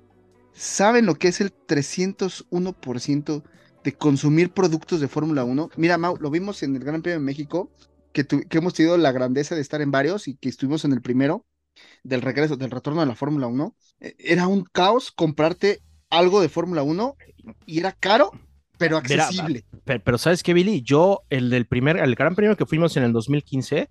¿Saben lo que es el 301%? De consumir productos de Fórmula 1. Mira, Mau, lo vimos en el Gran Premio de México, que, que, hemos tenido la grandeza de estar en varios y que estuvimos en el primero del regreso, del retorno de la Fórmula 1. Era un caos comprarte algo de Fórmula 1 y era caro, pero accesible. Mira, pero, pero, ¿sabes qué, Billy? Yo, el del primer, el Gran Premio que fuimos en el 2015,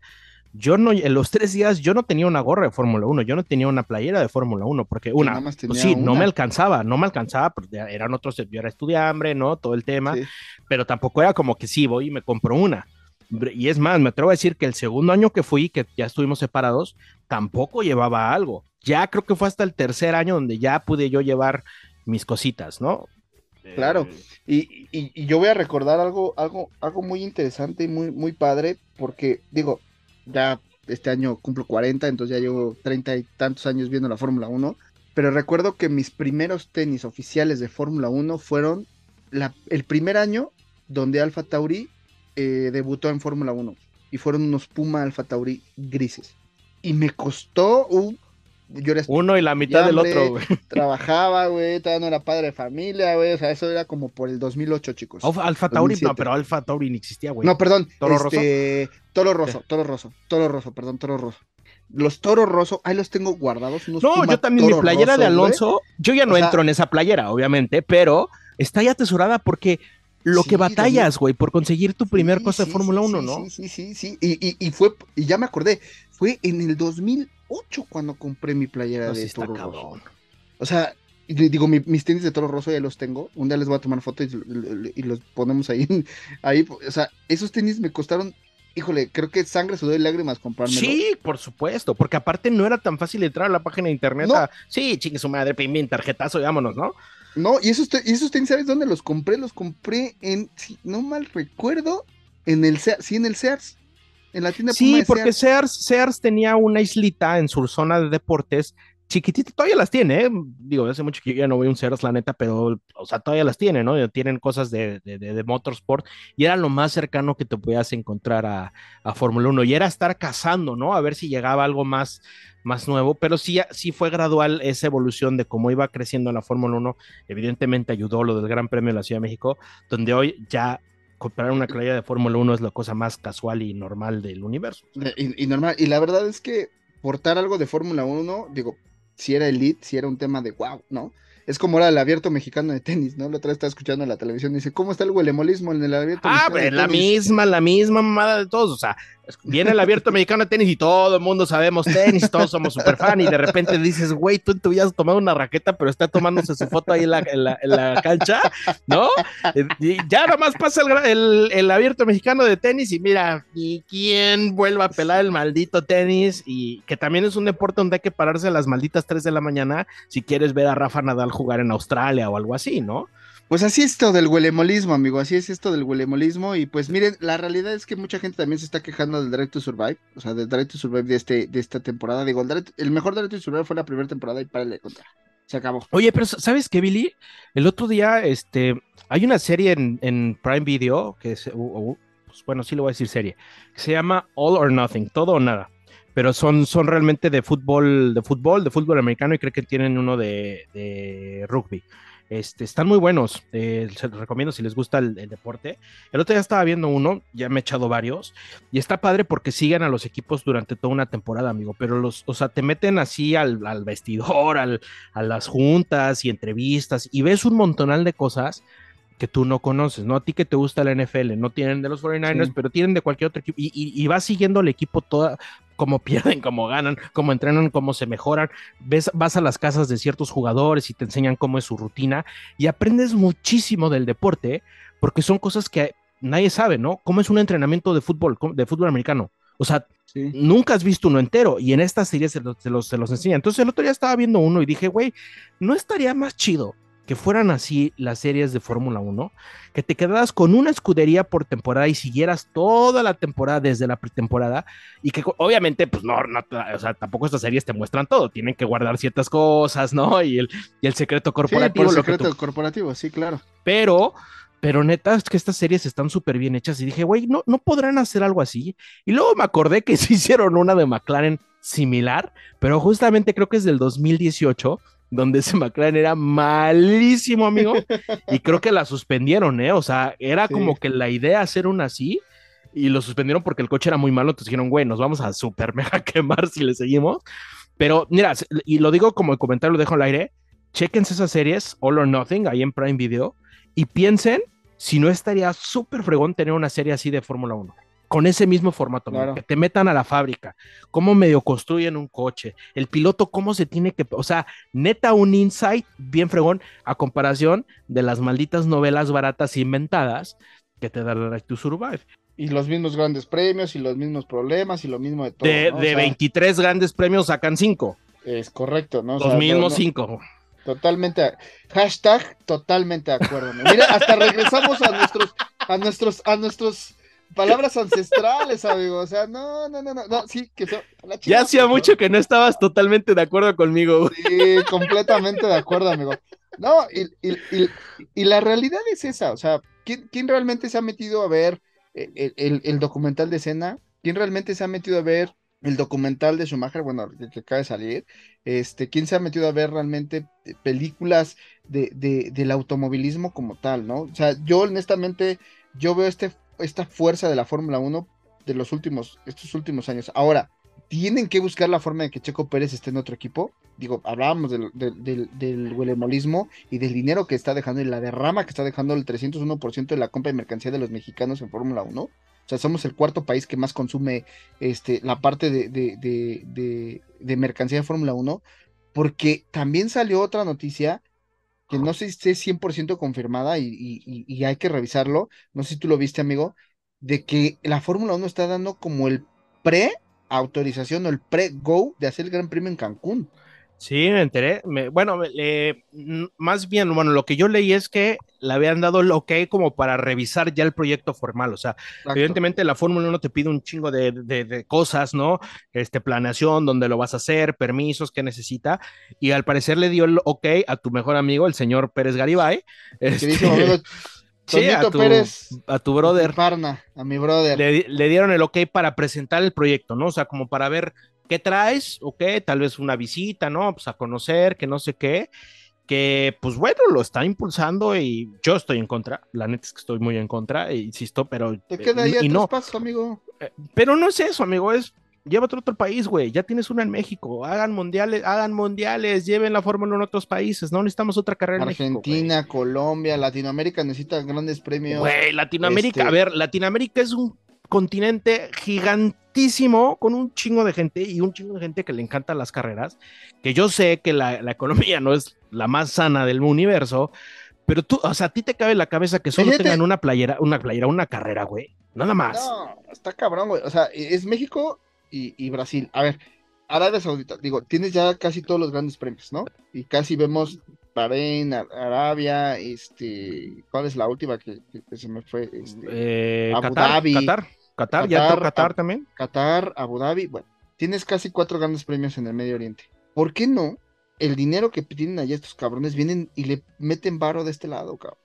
yo no, en los tres días yo no tenía una gorra de Fórmula 1, yo no tenía una playera de Fórmula 1, porque una, pues sí, una. no me alcanzaba, no me alcanzaba, porque eran otros, yo era estudiante, ¿no? Todo el tema, sí. pero tampoco era como que sí, voy y me compro una. Y es más, me atrevo a decir que el segundo año que fui, que ya estuvimos separados, tampoco llevaba algo. Ya creo que fue hasta el tercer año donde ya pude yo llevar mis cositas, ¿no? Claro, y, y, y yo voy a recordar algo, algo, algo muy interesante y muy, muy padre, porque digo, ya este año cumplo 40, entonces ya llevo 30 y tantos años viendo la Fórmula 1. Pero recuerdo que mis primeros tenis oficiales de Fórmula 1 fueron el primer año donde Alfa Tauri eh, debutó en Fórmula 1. Y fueron unos Puma Alfa Tauri grises. Y me costó un. Yo Uno y la mitad del otro, güey. Trabajaba, güey. Todavía no era padre de familia, güey. O sea, eso era como por el 2008, chicos. Alfa Tauri, 2007. no, pero Alfa Tauri ni existía, güey. No, perdón. ¿Toro este, Rosso? Toro Rosso, Toro Rosso, Toro Rosso, perdón, Toro Rosso. Los Toro Rosso, ahí los tengo guardados. Unos no, yo también, Toro mi playera Rosso, de Alonso, yo ya no O sea- entro en esa playera, obviamente, pero está ya atesorada porque lo Sí, que batallas, güey, por conseguir tu primer Sí, cosa de sí, Fórmula sí, 1, sí, ¿no? Sí, sí, sí, sí. Y, y, y fue, y ya me acordé, fue en el 2008 cuando compré mi playera No, de Toro. Rosso. O sea, digo, mi- mis tenis de Toro Rosso ya los tengo. Un día les voy a tomar fotos y, y los ponemos ahí, ahí. O sea, esos tenis me costaron, híjole, creo que sangre, sudor y lágrimas comprármelo. Sí, por supuesto, porque aparte no era tan fácil entrar a la página de internet No. a, sí, chingue su madre, pim, pim, tarjetazo, y vámonos, ¿no? No, y esos, y esos tenis, ¿sabes dónde los compré? Los compré en, si no mal recuerdo, en el Sears, sí, en el Sears. En la tienda Puma Sí, de porque Sears. Sears, Sears tenía una islita en su zona de deportes chiquitita, todavía las tiene, ¿eh? digo, hace mucho que yo ya no voy a un Sears, la neta, pero, o sea, todavía las tiene, ¿no? Tienen cosas de, de, de, de motorsport y era lo más cercano que te podías encontrar a, a Fórmula 1 y era estar cazando, ¿no? A ver si llegaba algo más, más nuevo, pero sí, sí fue gradual esa evolución de cómo iba creciendo la Fórmula 1, evidentemente ayudó lo del Gran Premio de la Ciudad de México, donde hoy ya comprar una playera de Fórmula 1 es la cosa más casual y normal del universo. Y, y normal, y la verdad es que portar algo de Fórmula 1, digo, si era elite, si era un tema de wow, ¿no? Es como era el abierto mexicano de tenis, ¿no? La otra vez estaba escuchando en la televisión y dice, ¿cómo está el huelemolismo en el abierto Ah, mexicano pues de la tenis? misma, la misma mamada de todos. O sea, viene el abierto mexicano de tenis y todo el mundo sabemos tenis, todos somos super fan. Y de repente dices, güey, tú te hubieras tomado una raqueta, pero está tomándose su foto ahí en la, en la, en la cancha, ¿no? Y ya nomás pasa el, el, el abierto mexicano de tenis y mira, ¿y quién vuelve a pelar el maldito tenis? Y que también es un deporte donde hay que pararse a las malditas 3 de la mañana si quieres ver a Rafa Nadal jugar en Australia o algo así, ¿no? Pues así es esto del huelemolismo, amigo, así es esto del huelemolismo y pues miren, la realidad es que mucha gente también se está quejando del Direct to Survive, o sea, del Direct to Survive de, este, de esta temporada. Digo, el, el mejor Direct to Survive fue la primera temporada y para de contar. Se acabó. Oye, pero ¿sabes qué, Billy? El otro día, este, hay una serie en, en Prime Video, que es, u- u- pues, bueno, sí lo voy a decir serie, se llama All or Nothing, todo o nada. Pero son, son realmente de fútbol, de fútbol, de fútbol americano y creo que tienen uno de, de rugby. Este, están muy buenos, eh, se los recomiendo si les gusta el, deporte. El otro día estaba viendo uno, ya me he echado varios, y está padre porque siguen a los equipos durante toda una temporada, amigo, pero los, o sea, te meten así al, al vestidor, al, a las juntas y entrevistas y ves un montonal de cosas que tú no conoces, ¿no? A ti que te gusta la NFL, no tienen de los 49ers, Sí. pero tienen de cualquier otro equipo y, y- y vas siguiendo el equipo toda, cómo pierden, cómo ganan, cómo entrenan, cómo se mejoran, ves, vas a las casas de ciertos jugadores y te enseñan cómo es su rutina y aprendes muchísimo del deporte porque son cosas que nadie sabe, ¿no? ¿Cómo es un entrenamiento de fútbol, de fútbol americano? O sea, Sí. nunca has visto uno entero y en esta serie se los, se los, se los enseña. Entonces el otro día estaba viendo uno y dije, güey, ¿no estaría más chido que fueran así las series de Fórmula 1? Que te quedaras con una escudería por temporada y siguieras toda la temporada desde la pretemporada y que obviamente, pues no, no, o sea, tampoco estas series te muestran todo, tienen que guardar ciertas cosas, ¿no? Y el, y el secreto Sí, corporativo, por lo que secreto tú- corporativo, sí, claro. pero, pero neta, es que estas series están súper bien hechas y dije, güey, no, no podrán hacer algo así. Y luego me acordé que se hicieron una de McLaren similar, pero justamente creo que es del 2018, donde ese McLaren era malísimo, amigo, y creo que la suspendieron, ¿eh? O sea, era Sí. como que la idea hacer una así. Y lo suspendieron porque el coche era muy malo, entonces dijeron, güey, nos vamos a super mega quemar si le seguimos. Pero mira, y lo digo como el comentario, lo dejo al aire, chequense esas series, All or Nothing, ahí en Prime Video, y piensen si no estaría súper fregón tener una serie así de Fórmula 1. Con ese mismo formato, Claro. que te metan a la fábrica, cómo medio construyen un coche, el piloto cómo se tiene que, o sea, neta un insight bien fregón a comparación de las malditas novelas baratas inventadas que te dan Right to Survive. Y los mismos grandes premios y los mismos problemas y lo mismo de todo. De, ¿no? O de sea, 23 grandes premios sacan 5, Es correcto, ¿no? O los sea, mismos no- 5. Totalmente. Hashtag totalmente de acuerdo. Mira, hasta regresamos a nuestros, a nuestros, a nuestros palabras ancestrales, amigo. O sea, no, no, no, no, no, sí, que son. a la Ya chingada, hacía ¿no? mucho que no estabas totalmente de acuerdo conmigo. Sí, completamente de acuerdo, amigo. No, y, y- y- y la realidad es esa, o sea, ¿quién, quién realmente se ha metido a ver el, el- el documental de escena? ¿Quién realmente se ha metido a ver el documental de Schumacher? Bueno, que, que acaba de salir. Este, ¿quién se ha metido a ver realmente eh, películas de, de- del automovilismo como tal, ¿no? O sea, yo honestamente, yo veo este, esta fuerza de la Fórmula 1 de los últimos, estos últimos años. Ahora, tienen que buscar la forma de que Checo Pérez esté en otro equipo. Digo, hablábamos del, del, del, del y del dinero que está dejando y la derrama que está dejando el 301% de la compra de mercancía de los mexicanos en Fórmula 1. O sea, somos el cuarto país que más consume este, la parte de, de, de, de, de mercancía de Fórmula 1. Porque también salió otra noticia no sé si es 100% confirmada y- y hay que revisarlo. No sé si tú lo viste, amigo, de que la Fórmula 1 está dando como el pre-autorización o el pre-go de hacer el Gran Premio en Cancún. Sí, me enteré. Me- bueno, eh, más bien, bueno, lo que yo leí es que le habían dado el ok como para revisar ya el proyecto formal. O sea, Exacto. evidentemente la Fórmula 1 te pide un chingo de, de- de cosas, ¿no? Este, planeación, dónde lo vas a hacer, permisos que necesita. Y al parecer le dio el ok a tu mejor amigo, el señor Pérez Garibay. Este, amigo sí, a tu, Pérez, a tu brother. Parna, a mi brother. le dieron el ok para presentar el proyecto, ¿no? O sea, como para ver qué traes, ok, tal vez una visita, ¿no? Pues a conocer, que no sé qué, que pues bueno, lo está impulsando y yo estoy en contra, la neta es que estoy muy en contra, e insisto, pero, Te queda ahí eh, y a no, pasos, amigo. pero no es eso, amigo, es llévate a otro país, güey, ya tienes una en México, hagan mundiales, hagan mundiales, lleven la Fórmula 1 a otros países, no necesitamos otra carrera en México, güey. Argentina, Colombia, Latinoamérica necesita grandes premios. Güey, Latinoamérica, Este- a ver, Latinoamérica es un continente gigantísimo con un chingo de gente y un chingo de gente que le encantan las carreras, que yo sé que la, la economía no es la más sana del universo, pero tú, o sea, a ti te cabe en la cabeza que solo Fíjate- tengan una playera, una playera, una carrera, güey, nada más. No, está cabrón, güey. O sea, es México y, y Brasil. A ver, Arabia Saudita, digo, tienes ya casi todos los grandes premios, ¿no? Y casi vemos Bahrein, Ar- Arabia, este, ¿cuál es la última que, que- que se me fue? Este, Eh, Abu Qatar, Dhabi. Qatar, Qatar, ya entró Qatar también. Qatar, Abu Dhabi, bueno, tienes casi cuatro grandes premios en el Medio Oriente. ¿Por qué no? El dinero que tienen allá estos cabrones vienen y le meten varo de este lado, cabrón.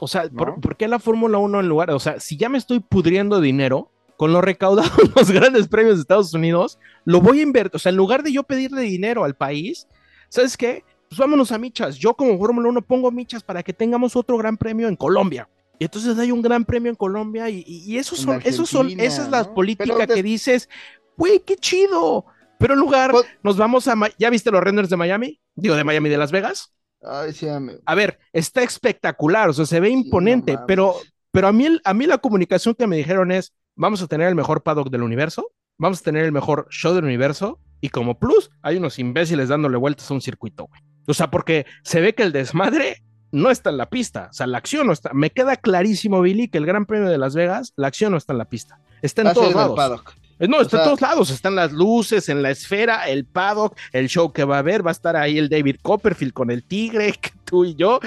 O sea, ¿por, ¿no? por qué la Fórmula 1 en lugar? O sea, si ya me estoy pudriendo dinero con lo recaudado en los grandes premios de Estados Unidos, lo voy a invertir. O sea, en lugar de yo pedirle dinero al país, ¿sabes qué? Pues vámonos a michas. Yo como Fórmula 1 pongo michas para que tengamos otro gran premio en Colombia. Y entonces hay un gran premio en Colombia y, y, esos son, esos son, esa es la ¿no? política que dices, güey, qué chido. Pero en lugar, Pues- nos vamos a, ¿ya viste los renders de Miami? Digo, de Miami, de Las Vegas. Ay, sí. A ver, está espectacular, o sea, se ve imponente, pero, pero a mí, a mí la comunicación que me dijeron es, vamos a tener el mejor paddock del universo, vamos a tener el mejor show del universo, y como plus, hay unos imbéciles dándole vueltas a un circuito, güey. O sea, porque se ve que el desmadre no está en la pista, o sea, la acción no está. Me queda clarísimo, Billy, que el Gran Premio de Las Vegas, la acción no está en la pista, está en todos lados. Eh, No, O está sea- en todos lados, están las luces, en la esfera, el paddock, el show que va a haber, va a estar ahí el David Copperfield con el tigre, que tú y yo.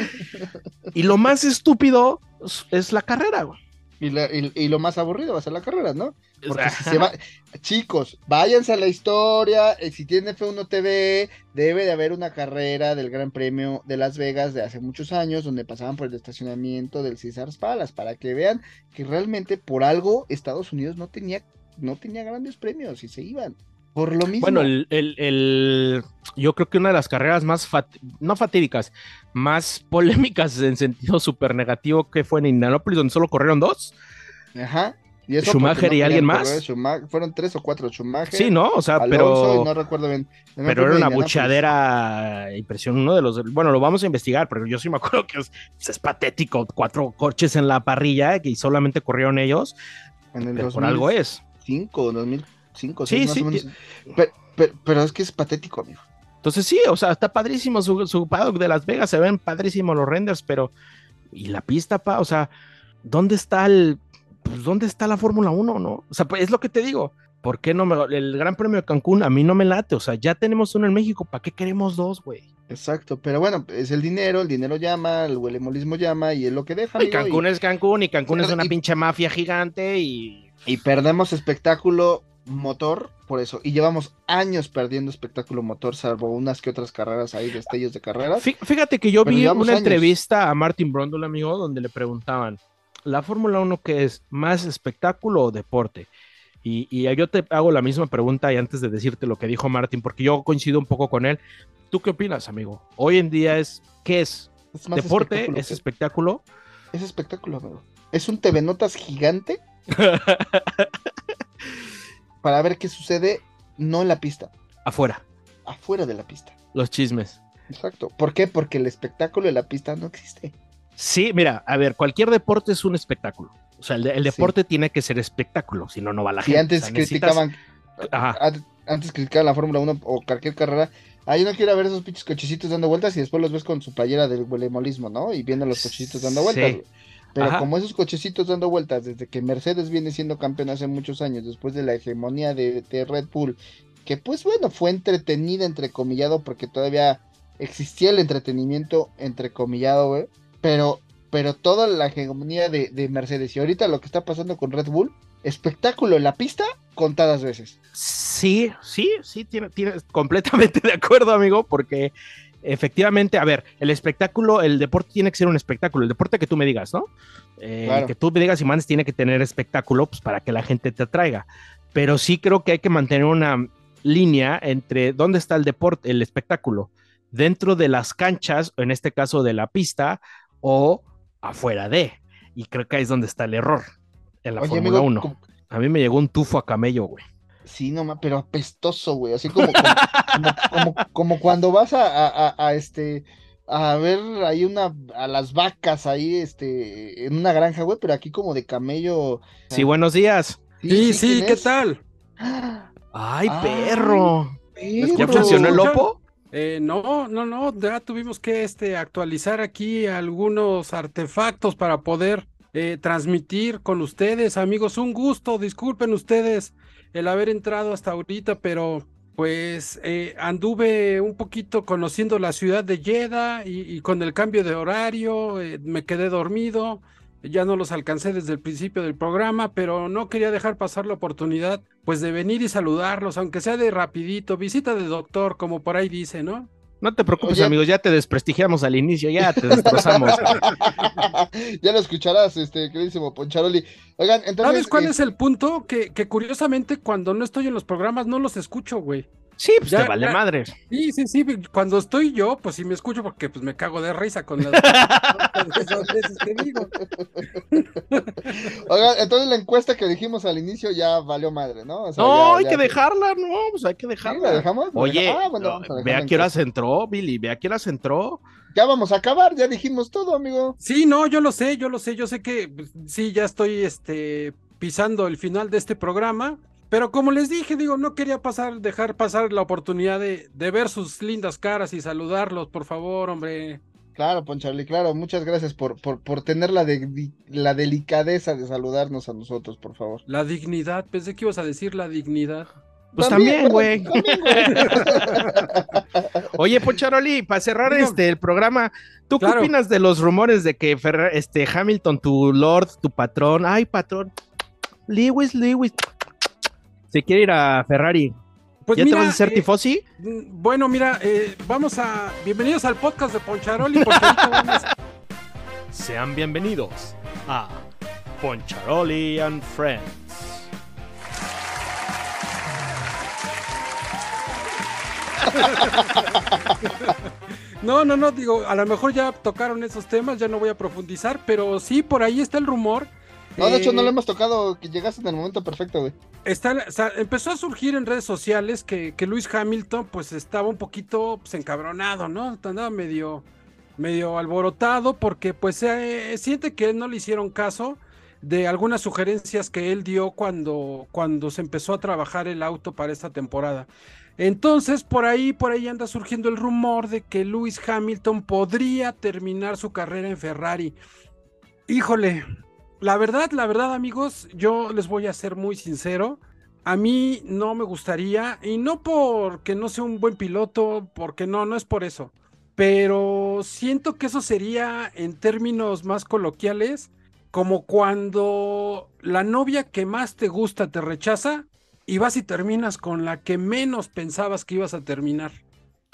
Y lo más estúpido es- es la carrera, güey. Y, la- y- y lo más aburrido va a ser la carrera, ¿no? Porque si se va... Chicos, váyanse a la historia. eh, Si tienen F1 TV, debe de haber una carrera del Gran Premio de Las Vegas de hace muchos años, donde pasaban por el estacionamiento del Caesars Palace, para que vean que realmente por algo Estados Unidos no tenía, no tenía grandes premios y se iban. Por lo mismo. Bueno, el, el- el- yo creo que una de las carreras más, fat- no fatídicas, más polémicas en sentido súper negativo que fue en Indianapolis, donde solo corrieron dos. Ajá. Y eso Schumacher y alguien más. Schumacher- fueron tres o cuatro Schumacher. Sí, ¿no? O sea, Alonso, pero... no recuerdo bien. No Pero era una buchadera impresión. Uno de los. Bueno, lo vamos a investigar, pero yo sí me acuerdo que es, es patético. Cuatro coches en la parrilla y solamente corrieron ellos. En el Pero por algo es. 2005, 2005, Sí, sí, más sí, o menos. Pero, pero- pero es que es patético, amigo. Entonces sí, o sea, está padrísimo su, su paddock de Las Vegas. Se ven padrísimos los renders, pero. ¿Y la pista, pa? O sea, ¿dónde está el. Pues, ¿dónde está la Fórmula 1, no? O sea, pues, es lo que te digo. ¿Por qué no me. El Gran Premio de Cancún a mí no me late. O sea, ya tenemos uno en México. ¿Para qué queremos dos, güey? Exacto, pero bueno, es el dinero, el dinero llama, el huelemolismo llama y es lo que deja. Y amigo, y- Cancún es Cancún y Cancún es una pinche mafia gigante y y perdemos espectáculo motor por eso. Y llevamos años perdiendo espectáculo motor, salvo unas que otras carreras ahí, destellos de carreras. Fí- Fíjate que yo vi una años. entrevista a Martin Brundle, amigo, donde le preguntaban, ¿la Fórmula 1 qué es? ¿Más espectáculo o deporte? Y, y yo te hago la misma pregunta y antes de decirte lo que dijo Martin, porque yo coincido un poco con él. ¿Tú qué opinas, amigo? Hoy en día es, ¿qué es? Es más ¿Deporte? espectáculo ¿Es que- espectáculo? es espectáculo, amigo. Es un TV Notas gigante para ver qué sucede, no en la pista, Afuera, afuera de la pista. los chismes. Exacto. ¿Por qué? Porque el espectáculo de la pista no existe. Sí, mira, a ver, cualquier deporte es un espectáculo. O sea, el, de- el Sí. deporte tiene que ser espectáculo, si no, no va la Si gente. antes O sea, necesitas- criticaban, an- antes criticaban la Fórmula 1 o cualquier carrera, ah, yo no quiero ver esos pinches cochecitos dando vueltas y después los ves con su playera del huelemolismo, ¿no? Y viendo los cochecitos dando vueltas. Sí. Pero Ajá. como esos cochecitos dando vueltas, desde que Mercedes viene siendo campeón hace muchos años, después de la hegemonía de, de Red Bull, que pues bueno, fue entretenida, entrecomillado, porque todavía existía el entretenimiento, entrecomillado, güey. Pero, pero toda la hegemonía de, de Mercedes y ahorita lo que está pasando con Red Bull, espectáculo en la pista, contadas veces. Sí, sí, sí, tiene, tiene- completamente de acuerdo, amigo, porque efectivamente, a ver, el espectáculo, el deporte tiene que ser un espectáculo, el deporte que tú me digas, ¿no? Eh, Claro. Que tú me digas y mandes tiene que tener espectáculo, pues para que la gente te atraiga. Pero sí creo que hay que mantener una línea entre dónde está el deporte, el espectáculo, dentro de las canchas, en este caso de la pista, o afuera de. Y creo que ahí es donde está el error en la Fórmula amigo, 1. como- A mí me llegó un tufo a camello, güey. Sí, no, ma- pero apestoso, güey. Así como, como, como, como- como cuando vas a, a- a- a, este a ver ahí una a las vacas ahí este en una granja, güey, pero aquí como de camello. Sí, buenos días. Sí, sí, ¿quién ¿qué es? tal? Ay, Ay, perro. ¿Ya Perro. funcionó el lopo? Eh, no, no, no, ya tuvimos que este, actualizar aquí algunos artefactos para poder eh, transmitir con ustedes, amigos. Un gusto, disculpen ustedes el haber entrado hasta ahorita, pero pues eh, anduve un poquito conociendo la ciudad de Jeddah y, y con el cambio de horario eh, me quedé dormido. Ya no los alcancé desde el principio del programa, pero no quería dejar pasar la oportunidad, pues de venir y saludarlos, aunque sea de rapidito, visita de doctor, como por ahí dice, ¿no? No te preocupes, Oye. amigos, ya te desprestigiamos al inicio, ya te destrozamos. ya lo escucharás, este, queridísimo Poncharoli. Oigan, entonces. ¿Sabes cuál eh, es el punto? Que, que curiosamente cuando no estoy en los programas no los escucho, güey. Sí, pues Ya, te vale ya. madre. Sí, sí, sí. Cuando estoy yo, pues sí me escucho porque pues me cago de risa con las veces que digo. Oiga, entonces la encuesta que dijimos al inicio ya valió madre, ¿no? O sea, No, ya- hay ya que dejarla, no, pues hay que ¿Sí, ¿La dejarla. dejamos? ¿La Oye? Ah, bueno, no, vamos a dejar ve la a qué horas entró, Billy, ve a qué horas entró. Ya vamos a acabar, ya dijimos todo, amigo. Sí, no, yo lo sé, yo lo sé, yo sé que pues, sí, ya estoy este, pisando el final de este programa, pero como les dije, digo, no quería pasar, dejar pasar la oportunidad de, de ver sus lindas caras y saludarlos, por favor, hombre. Claro, Poncharli, claro, muchas gracias por, por, por tener la, de, la delicadeza de saludarnos a nosotros, por favor. La dignidad, pensé que ibas a decir la dignidad. Pues también, güey. Oye, Pocharoli, para cerrar este el programa, ¿tú Claro. qué opinas de los rumores de que Ferra- este Hamilton, tu lord, tu patrón, ay patrón, Lewis, Lewis, se quiere ir a Ferrari? Pues ¿Ya mira, te vas a hacer eh, tifosi? mm, Bueno, mira, eh, vamos a. Bienvenidos al podcast de Poncharoli, porque vamos- Sean bienvenidos a Poncharoli and Friends. No, no, no, digo, a lo mejor ya tocaron esos temas, ya no voy a profundizar, pero sí, por ahí está el rumor. No, de hecho, no Eh, le hemos tocado, que llegaste en el momento perfecto, güey. está, o sea, empezó a surgir en redes sociales que, que Luis Hamilton pues estaba un poquito pues, encabronado, ¿no? Andaba medio, medio alborotado porque pues eh, siente que no le hicieron caso de algunas sugerencias que él dio cuando, cuando se empezó a trabajar el auto para esta temporada. Entonces, por ahí, por ahí anda surgiendo el rumor de que Lewis Hamilton podría terminar su carrera en Ferrari. Híjole, la verdad, la verdad, amigos, yo les voy a ser muy sincero. A mí no me gustaría, y no porque no sea un buen piloto, porque no, no es por eso. Pero siento que eso sería, en términos más coloquiales, como cuando la novia que más te gusta te rechaza y vas y terminas con la que menos pensabas que ibas a terminar.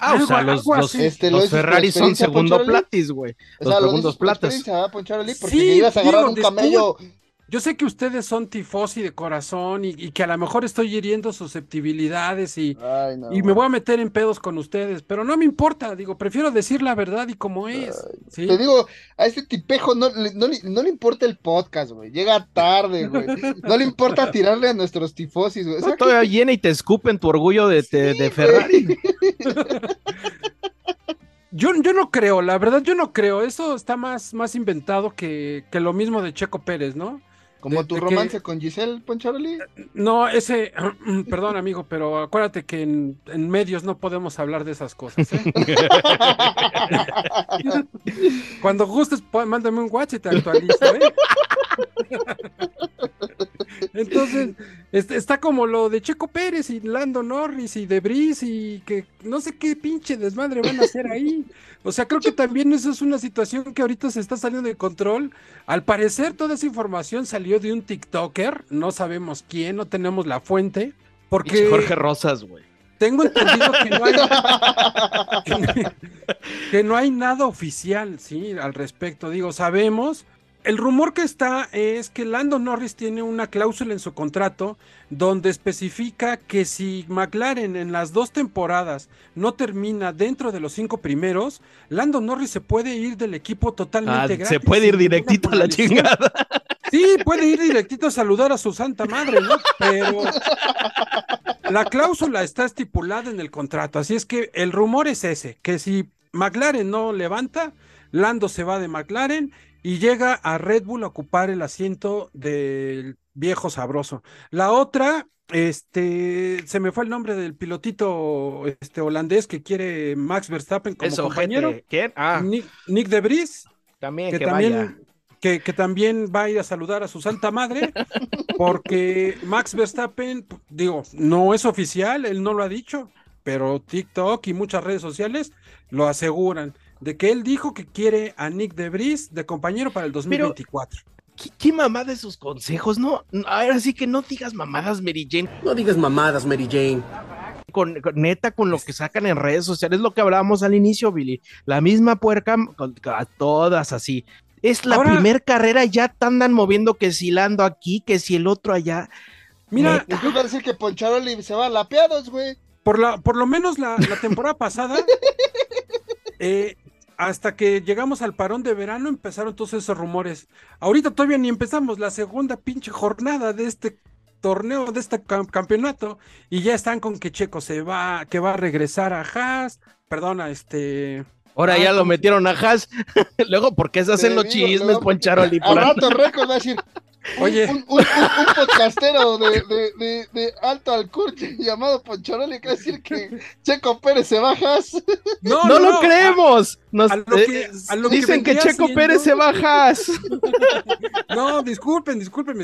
Ah, o algo- sea, los, los. Este, ¿lo los Ferrari son segundo platis, güey. O Los sea, lo segundos experiencia, ¿verdad, Poncharoli? Porque Sí, le ibas a agarrar digo, un camello. Yo sé que ustedes son tifosi de corazón y, y que a lo mejor estoy hiriendo susceptibilidades y, Ay, no. y me voy a meter en pedos con ustedes, pero no me importa, digo, prefiero decir la verdad y como es. ¿sí? Te digo, a este tipejo no, le- no, no le importa el podcast, güey. Llega tarde, güey. No le importa tirarle a nuestros tifosis, güey. O sea, No, todavía llena y te escupen tu orgullo de, de- de Ferrari. Yo, yo no creo, la verdad yo no creo, eso está más, más inventado que, que lo mismo de Checo Pérez, ¿no? Como tu que- romance con Giselle, Poncharoli. No, ese, perdón amigo, pero acuérdate que en, en medios no podemos hablar de esas cosas. ¿eh? Cuando gustes, mándame un WhatsApp y te actualizo, ¿eh? Entonces, este, está como lo de Checo Pérez y Lando Norris y Debris y que no sé qué pinche desmadre van a hacer ahí. O sea, creo que también eso es una situación que ahorita se está saliendo de control. Al parecer, toda esa información salió de un TikToker, no sabemos quién, no tenemos la fuente, porque Jorge Rosas, güey. tengo entendido que no hay que no hay nada oficial, sí, al respecto. Digo, sabemos. El rumor que está es que Lando Norris tiene una cláusula en su contrato donde especifica que si McLaren en las dos temporadas no termina dentro de los cinco primeros, Lando Norris se puede ir del equipo Ah, totalmente gratis. se puede ir directito a la chingada. Sí, puede ir directito a saludar a su santa madre, ¿no? Pero la cláusula está estipulada en el contrato, así es que el rumor es ese, que si McLaren no levanta, Lando se va de McLaren y llega a Red Bull a ocupar el asiento del viejo sabroso. La otra, este, se me fue el nombre del pilotito este holandés que quiere Max Verstappen como Eso, compañero, gente. ¿Quién? Ah, Nick, Nick de Vries también que, que, también, vaya. que, que también va a ir a saludar a su santa madre, porque Max Verstappen, digo, no es oficial, él no lo ha dicho, pero TikTok y muchas redes sociales lo aseguran, de que él dijo que quiere a Nick de Vries de compañero para el 2024. ¿Qué, qué mamá de sus consejos? No, ahora sí que no digas mamadas, Mary Jane. No digas mamadas, Mary Jane. Con, con- neta, con lo que sacan en redes sociales, lo que hablábamos al inicio, Billy. La misma puerca, con, a todas así. Es la Ahora- primer carrera, ya te andan moviendo que si Lando aquí, que si el otro allá. Mira. Yo iba a decir que Poncharoli se va a lapeados, güey. por, la, por lo menos la, la temporada pasada, eh, hasta que llegamos al parón de verano, empezaron todos esos rumores. Ahorita todavía ni empezamos la segunda pinche jornada de este torneo, de este cam- campeonato, y ya están con que Checo se va, que va a regresar a Haas, perdona, este... Ahora Ah, ya lo metieron a Haas. Luego, ¿por qué se hacen los digo, chismes, Poncharoli? Por rato récord va a decir. Un- Oye. Un, un- un- un podcastero de, de, de, de alto alcurnia llamado va a decir que Checo Pérez se bajas. No, No, lo creemos. Nos- a lo eh, que- a lo que dicen que, Checo siendo- Pérez se Haas. No, disculpen, disculpen,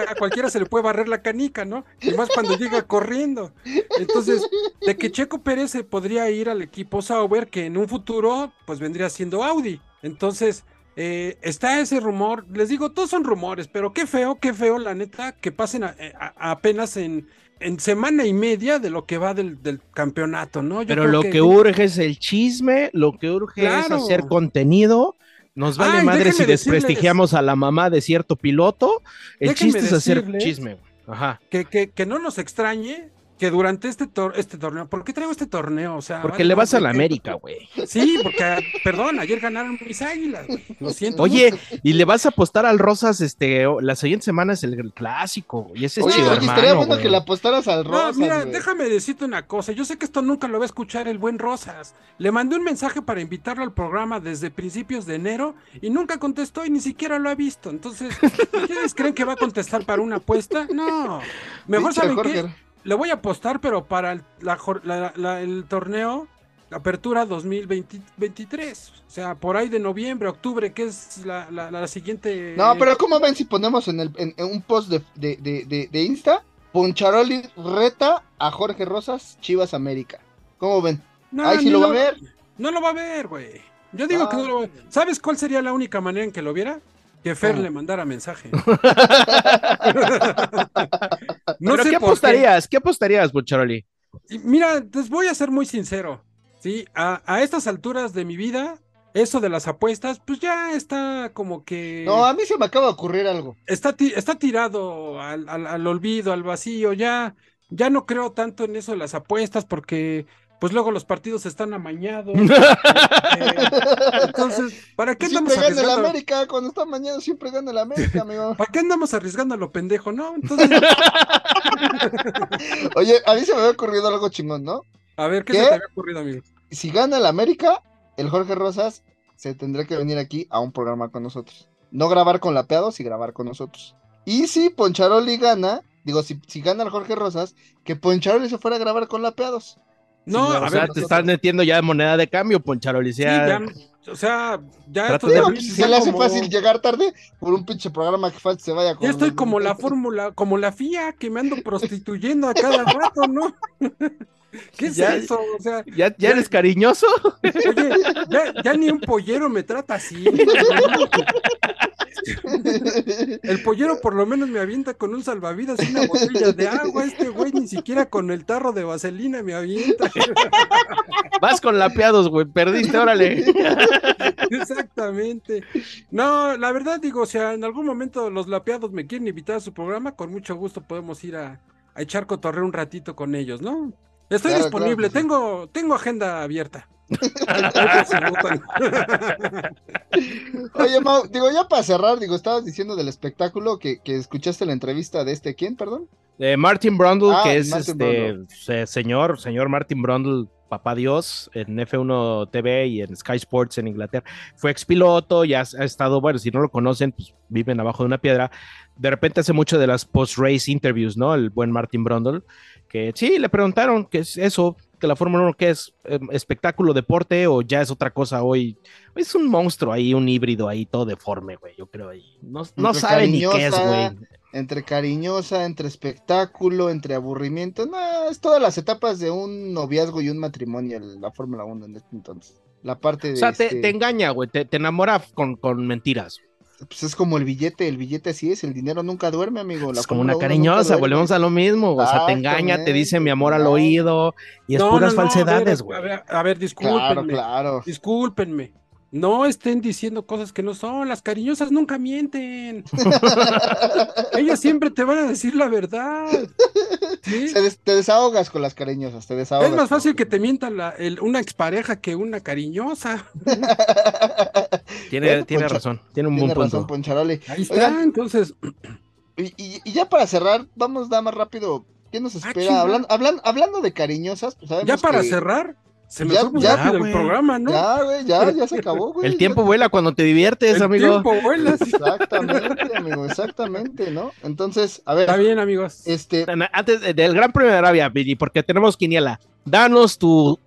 a cualquiera se le puede barrer la canica, ¿no? Y más cuando llega corriendo. Entonces, de que Checo Pérez se podría ir al equipo Sauber, que en un futuro, pues vendría siendo Audi. Entonces, eh, está ese rumor. Les digo, todos son rumores, pero qué feo, qué feo, la neta, que pasen a- a- apenas en, en semana y media de lo que va del, del campeonato, ¿no? Yo Pero lo que urge es el chisme, lo que urge es hacer contenido. Nos vale Ay, madre si decirles- desprestigiamos a la mamá de cierto piloto. El Déjenme chiste es hacer chisme. güey. Ajá. que, que, que no nos extrañe que durante este, tor- este torneo, ¿por qué traigo este torneo? O sea, Porque vale le vas a madre la que- América, güey. Sí, porque, perdón, ayer ganaron mis águilas, güey. Lo siento. Oye, mucho. y le vas a apostar al Rosas, este, la siguiente semana es el, el clásico, güey, y ese es Oye, chido oye, estaría hermano, bueno güey. que le apostaras al No, Rosas. mira, güey. déjame decirte una cosa. Yo sé que esto nunca lo va a escuchar el buen Rosas. Le mandé un mensaje para invitarlo al programa desde principios de enero y nunca contestó y ni siquiera lo ha visto. Entonces, ¿ustedes creen que va a contestar para una apuesta? No. Mejor saben Jorge. qué? Le voy a apostar, pero para el, la la- la- el torneo Apertura 2023. O sea, por ahí de noviembre, octubre, que es la, la- la siguiente. No, pero ¿cómo ven si ponemos en, el, en, en un post de, de, de, de, Insta? Poncharoli reta a Jorge Rosas, Chivas América. ¿Cómo ven? No, Ahí sí ni lo va a ver. No lo va a ver, güey. Yo digo que Ah. no lo va a ver. ¿Sabes cuál sería la única manera en que lo viera? Que Fer le mandara mensaje. ¿Pero qué por apostarías? ¿Qué apostarías, Bucharoli? Mira, les voy a ser muy sincero. Sí, a, a estas alturas de mi vida, eso de las apuestas, pues ya está como que. No, a mí se me acaba de ocurrir algo. está, está tirado al, al- al olvido, al vacío, ya, ya no creo tanto en eso de las apuestas porque pues luego los partidos están amañados. Eh, entonces, ¿para qué andamos Siempre gana el arriesgando? América, cuando está mañana siempre gana el América, amigo. ¿Para qué andamos arriesgando a lo pendejo, no? Entonces, Oye, a mí se me había ocurrido algo chingón, ¿no? a ver, ¿qué, ¿Qué? se te había ocurrido, amigo? Si gana el América, el Jorge Rosas se tendrá que venir aquí a un programa con nosotros. No grabar con Lapeados y grabar con nosotros. Y si Poncharoli gana, digo, si, si gana el Jorge Rosas, que Poncharoli se fuera a grabar con Lapeados. No, Sí, a o ver, sea, te nosotros- estás metiendo ya moneda de cambio, Poncharoli. sí, ya, o sea, ya Trata esto de- de mí se le hace como- fácil llegar tarde por un pinche programa que falta se vaya con Ya estoy como la fórmula, como la FIA, que me ando prostituyendo a cada rato, ¿no? ¿Qué es Ya- eso? O sea, ¿Ya, ya Ya- eres cariñoso? oye, ya, ya ni un pollero me trata así. El pollero por lo menos me avienta con un salvavidas y una botella de agua. Este güey ni siquiera con el tarro de vaselina me avienta. Vas con lapeados, güey. Perdiste, órale. Exactamente. No, la verdad digo, o sea, en algún momento los lapeados me quieren invitar a su programa, con mucho gusto podemos ir a, a echar cotorreo un ratito con ellos, ¿no? Estoy Claro, disponible, claro que sí. tengo, tengo agenda abierta. Oye, Mau, digo, ya para cerrar, digo, estabas diciendo del espectáculo que, que escuchaste la entrevista de este, ¿quién, perdón? Eh, Martin Brundle, Ah, que es Martin este Brundle. señor, señor Martin Brundle, papá Dios, en F1 TV y en Sky Sports en Inglaterra. Fue expiloto, ya ha estado, bueno, si no lo conocen, pues viven abajo de una piedra. De repente hace mucho de las post-race interviews, ¿no? El buen Martin Brundle, que sí, le preguntaron qué es eso, que la Fórmula 1, ¿qué es? Eh, ¿Espectáculo, deporte o ya es otra cosa hoy? Es un monstruo ahí, un híbrido ahí, todo deforme, güey, yo creo ahí. No, no sabe ni qué es, güey. Entre cariñosa, entre espectáculo, entre aburrimiento. No, es todas las etapas de un noviazgo y un matrimonio, la Fórmula 1 en este entonces. La parte de. O sea, te, este, te engaña, güey, te, te enamora con, con mentiras. pues es como el billete, el billete así es, el dinero nunca duerme, amigo. la es como una 1 nunca cariñosa, volvemos a lo mismo. O sea, te engaña, te dice mi amor al oído y es No, puras no, no, a ver, falsedades, a güey. ver, a ver, Claro, discúlpenme. claro. Discúlpenme. No estén diciendo cosas que no son. Las cariñosas nunca mienten. Ellas siempre te van a decir la verdad. ¿Sí? Se des- te desahogas con las cariñosas, te desahogas. Es más fácil que te mienta la- el- una expareja que una cariñosa. Tiene, Bueno, tiene razón, tiene un Tiene buen razón, punto. Ahí está. Oigan. Entonces, Y, y- y ya para cerrar, vamos nada más rápido. ¿Qué nos espera? Ah. Hablan- hablan- hablando de cariñosas, pues sabemos ya para que- cerrar, se me Ya- fue ya, el programa, ¿no? Ya, güey, ya, ya se acabó, güey. El tiempo vuela cuando te diviertes, el amigo. tiempo vuela. Exactamente, amigo, exactamente, ¿no? Entonces, a ver, Está bien, amigos. este, Antes de- del Gran Premio de Arabia, Billy, porque tenemos quiniela, danos tu,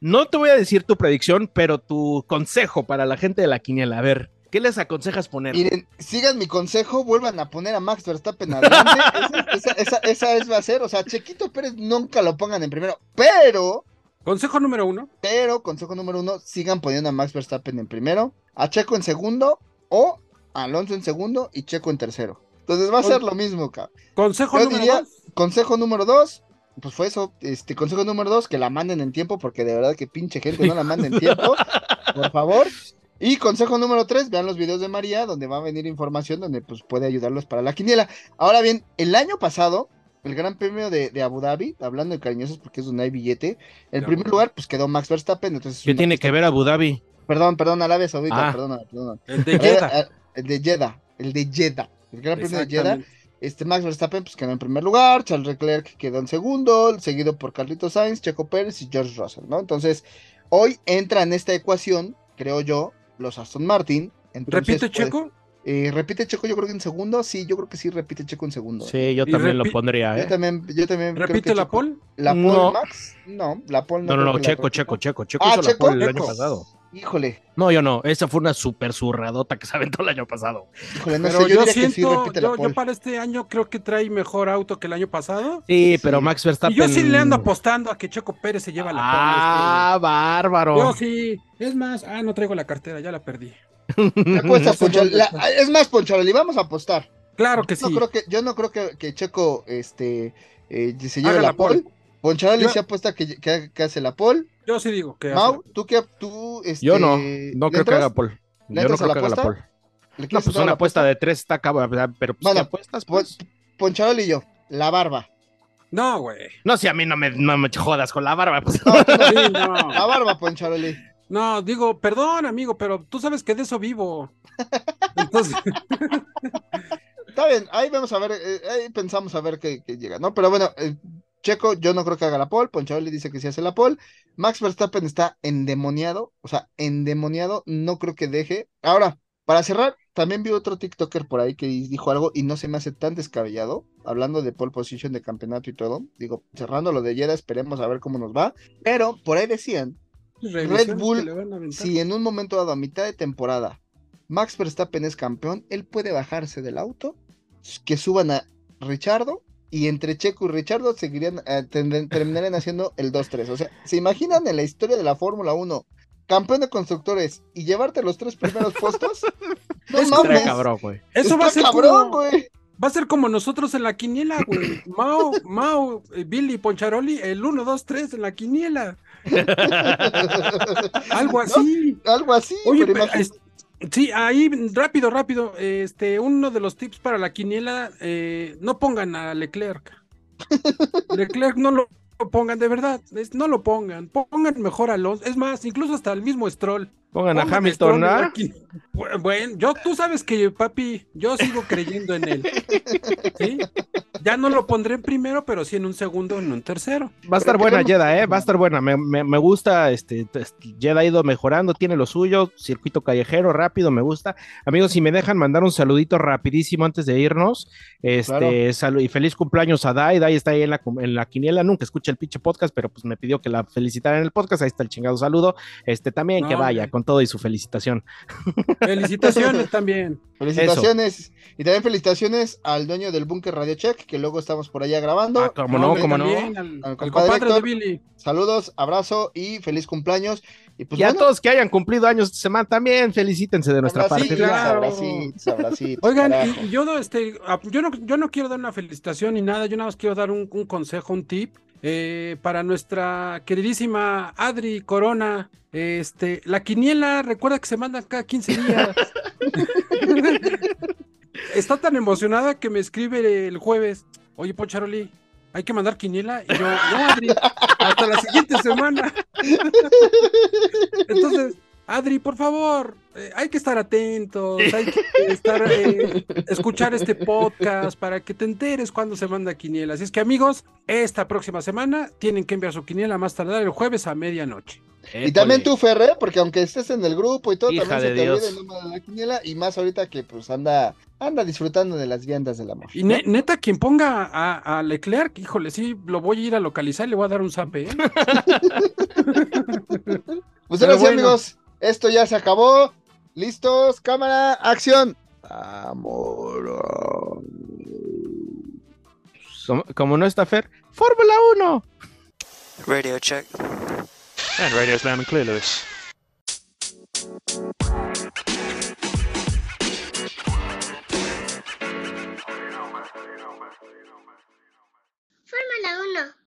no te voy a decir tu predicción, pero tu consejo para la gente de la quiniela. A ver, ¿qué les aconsejas poner? miren, sigan mi consejo, vuelvan a poner a Max Verstappen adelante. esa, esa, esa, esa es va a ser, o sea, Chequito Pérez nunca lo pongan en primero, pero, Consejo número uno. pero, consejo número uno, sigan poniendo a Max Verstappen en primero, a Checo en segundo, o a Alonso en segundo y Checo en tercero. Entonces va a ser lo mismo, cabrón. Consejo Yo número diría- dos. Consejo número dos, pues fue eso. Este consejo número dos, que la manden en tiempo, porque de verdad que pinche gente no la manda en tiempo, por favor. Y consejo número tres, vean los videos de María, donde va a venir información donde pues puede ayudarlos para la quiniela. Ahora bien, el año pasado, el Gran Premio de, de Abu Dhabi, hablando de cariñosos porque es donde hay billete, el primer bueno. lugar pues quedó Max Verstappen, entonces... ¿Qué tiene que ver Abu Dhabi? Perdón, perdón, Arabia Saudita, Ah. perdón, perdón. El de Jeddah. El de Jeddah, el de Jeddah, el Gran Premio de Jeddah. Este Max Verstappen pues quedó en primer lugar, Charles Leclerc quedó en segundo, seguido por Carlitos Sainz, Checo Pérez y George Russell, ¿no? Entonces, hoy entra en esta ecuación, creo yo, los Aston Martin. Entonces, ¿Repite pues, Checo? Eh, repite Checo, yo creo que en segundo, sí, yo creo que sí repite Checo en segundo. Sí, yo Y también lo pondría, Yo ¿eh? también, yo también creo ¿Repite que la Checo- pole? ¿La pole No. Max? No, la pole No, no, no, la Checo. Checo, Checo, Checo Ah, hizo la Checo. pole el año pasado. Híjole, No, yo no, esa fue una super zurradota que se aventó el año pasado. híjole, no Pero sé, yo, yo, diría que sí siento, repite la yo, pole. yo para este año creo que trae mejor auto que el año pasado. Sí, pero Max Y Verstappen. yo sí le ando apostando a que Checo Pérez se lleva la Ah, pole. bárbaro. este año. Yo sí. Es más, ah, no traigo la cartera, ya la perdí. ¿Te apuestas, Ponchal- la- es más, Poncharoli, vamos a apostar. Claro que No sí. creo que, yo no creo que, que Checo este, eh, se Haga lleve la la pole. pole. Poncharoli Yo- se apuesta que, que, que hace la pole. Yo sí digo que. Mau, tú que tú este, Yo no, ¿le no creo que haga pole. ¿Le Yo no creo la que haga la apuesta? pole. ¿Le No, pues una apuesta de tres está cabrón, pero pues, Bueno, ¿qué apuestas? Pues? Poncharoli y yo, la barba. No, güey. No, si a mí no me, no me jodas con la barba. Pues. No, no, Sí, no. la barba, Poncharoli. No, digo, perdón, amigo, pero tú sabes que de eso vivo. Entonces, Está bien, ahí vamos a ver, eh, ahí pensamos a ver qué, llega, ¿no? Pero bueno, eh, Checo, yo no creo que haga la pole, Poncharoli dice que sí hace la pole, Max Verstappen está endemoniado, o sea, endemoniado, no creo que deje. Ahora, para cerrar, también vi otro TikToker por ahí que dijo algo y no se me hace tan descabellado, hablando de pole position de campeonato y todo, digo, cerrando lo de Jeddah, esperemos a ver cómo nos va, pero por ahí decían, revisiones Bull, si en un momento dado, a mitad de temporada, Max Verstappen es campeón, él puede bajarse del auto, que suban a Richardo, y entre Checo y Richardo seguirían, eh, terminarían haciendo el 2-3. O sea, ¿se imaginan en la historia de la Fórmula 1, campeón de constructores y llevarte los tres primeros puestos? No Es mames, cabrón, güey. Eso va a ser cabrón, como, va a ser como nosotros en la quiniela, güey. Mao, Mao, eh, Billy, Poncharoli, el 1, 2, 3 en la quiniela. Algo así. Algo así, Oye, pero pero, imagínate- es- sí, ahí rápido, rápido. Este, uno de los tips para la quiniela, eh, no pongan a Leclerc. Leclerc no lo pongan, de verdad, es- no lo pongan. Pongan mejor a Alonso. Es más, incluso hasta el mismo Stroll. Pongan a Hamilton, Stroll Bueno, yo, tú sabes que, papi, yo sigo creyendo en él. ¿Sí? Ya no lo pondré en primero, pero sí en un segundo, en un tercero. Va a estar Pero buena Jeddah, ¿eh? Va a estar buena. Me, me- me gusta, este, este, ha ido mejorando, tiene lo suyo, circuito callejero, rápido, me gusta. Amigos, si me dejan mandar un saludito rapidísimo antes de irnos, este, Claro. y feliz cumpleaños a Dai, Dai está ahí en la, en la quiniela, nunca escucha el pinche podcast, pero pues me pidió que la felicitara en el podcast, ahí está el chingado saludo. Este, también que vaya, hombre. con todo y su felicitación. Felicitaciones también. Felicitaciones. Y también felicitaciones al dueño del búnker Radio Check, que luego estamos por allá grabando. Ah, cómo no, cómo no. también Al, Al al compadre compadre de Héctor. Billy. Saludos, abrazo y feliz cumpleaños. Y pues y a todos que hayan cumplido años esta semana también, felicítense de nuestra parte. claro. abracitos, abracitos, Oigan, y, y yo, no, este, ah, yo, no, yo no quiero dar una felicitación ni nada, yo nada más quiero dar un, un consejo, un tip. Eh, para nuestra queridísima Adri Corona, este, la quiniela, recuerda que se mandan cada 15 días. Está tan emocionada que me escribe el jueves, oye Poncharoli, hay que mandar quiniela. Y yo, no, Adri, hasta la siguiente semana. Entonces, Adri, por favor, eh, hay que estar atentos, hay que estar, eh, escuchar este podcast para que te enteres cuando se manda quiniela. Así es que, amigos, esta próxima semana tienen que enviar su quiniela más tardar el jueves a medianoche. Y también tú, Ferre, porque aunque estés en el grupo y todo, Hija también se te Dios. olvida el número de la quiniela, y más ahorita que pues anda, anda disfrutando de las viandas del amor. Y ne- neta, quien ponga a, a Leclerc, híjole, sí, lo voy a ir a localizar y le voy a dar un zape, ¿eh? Pues ahora sí, bueno. amigos, esto ya se acabó. ¿Listos? Cámara, acción. Amor. Como, no está Fer, Fórmula 1. Radio check. And radio's loud and clear, Lewis. Fórmula 1.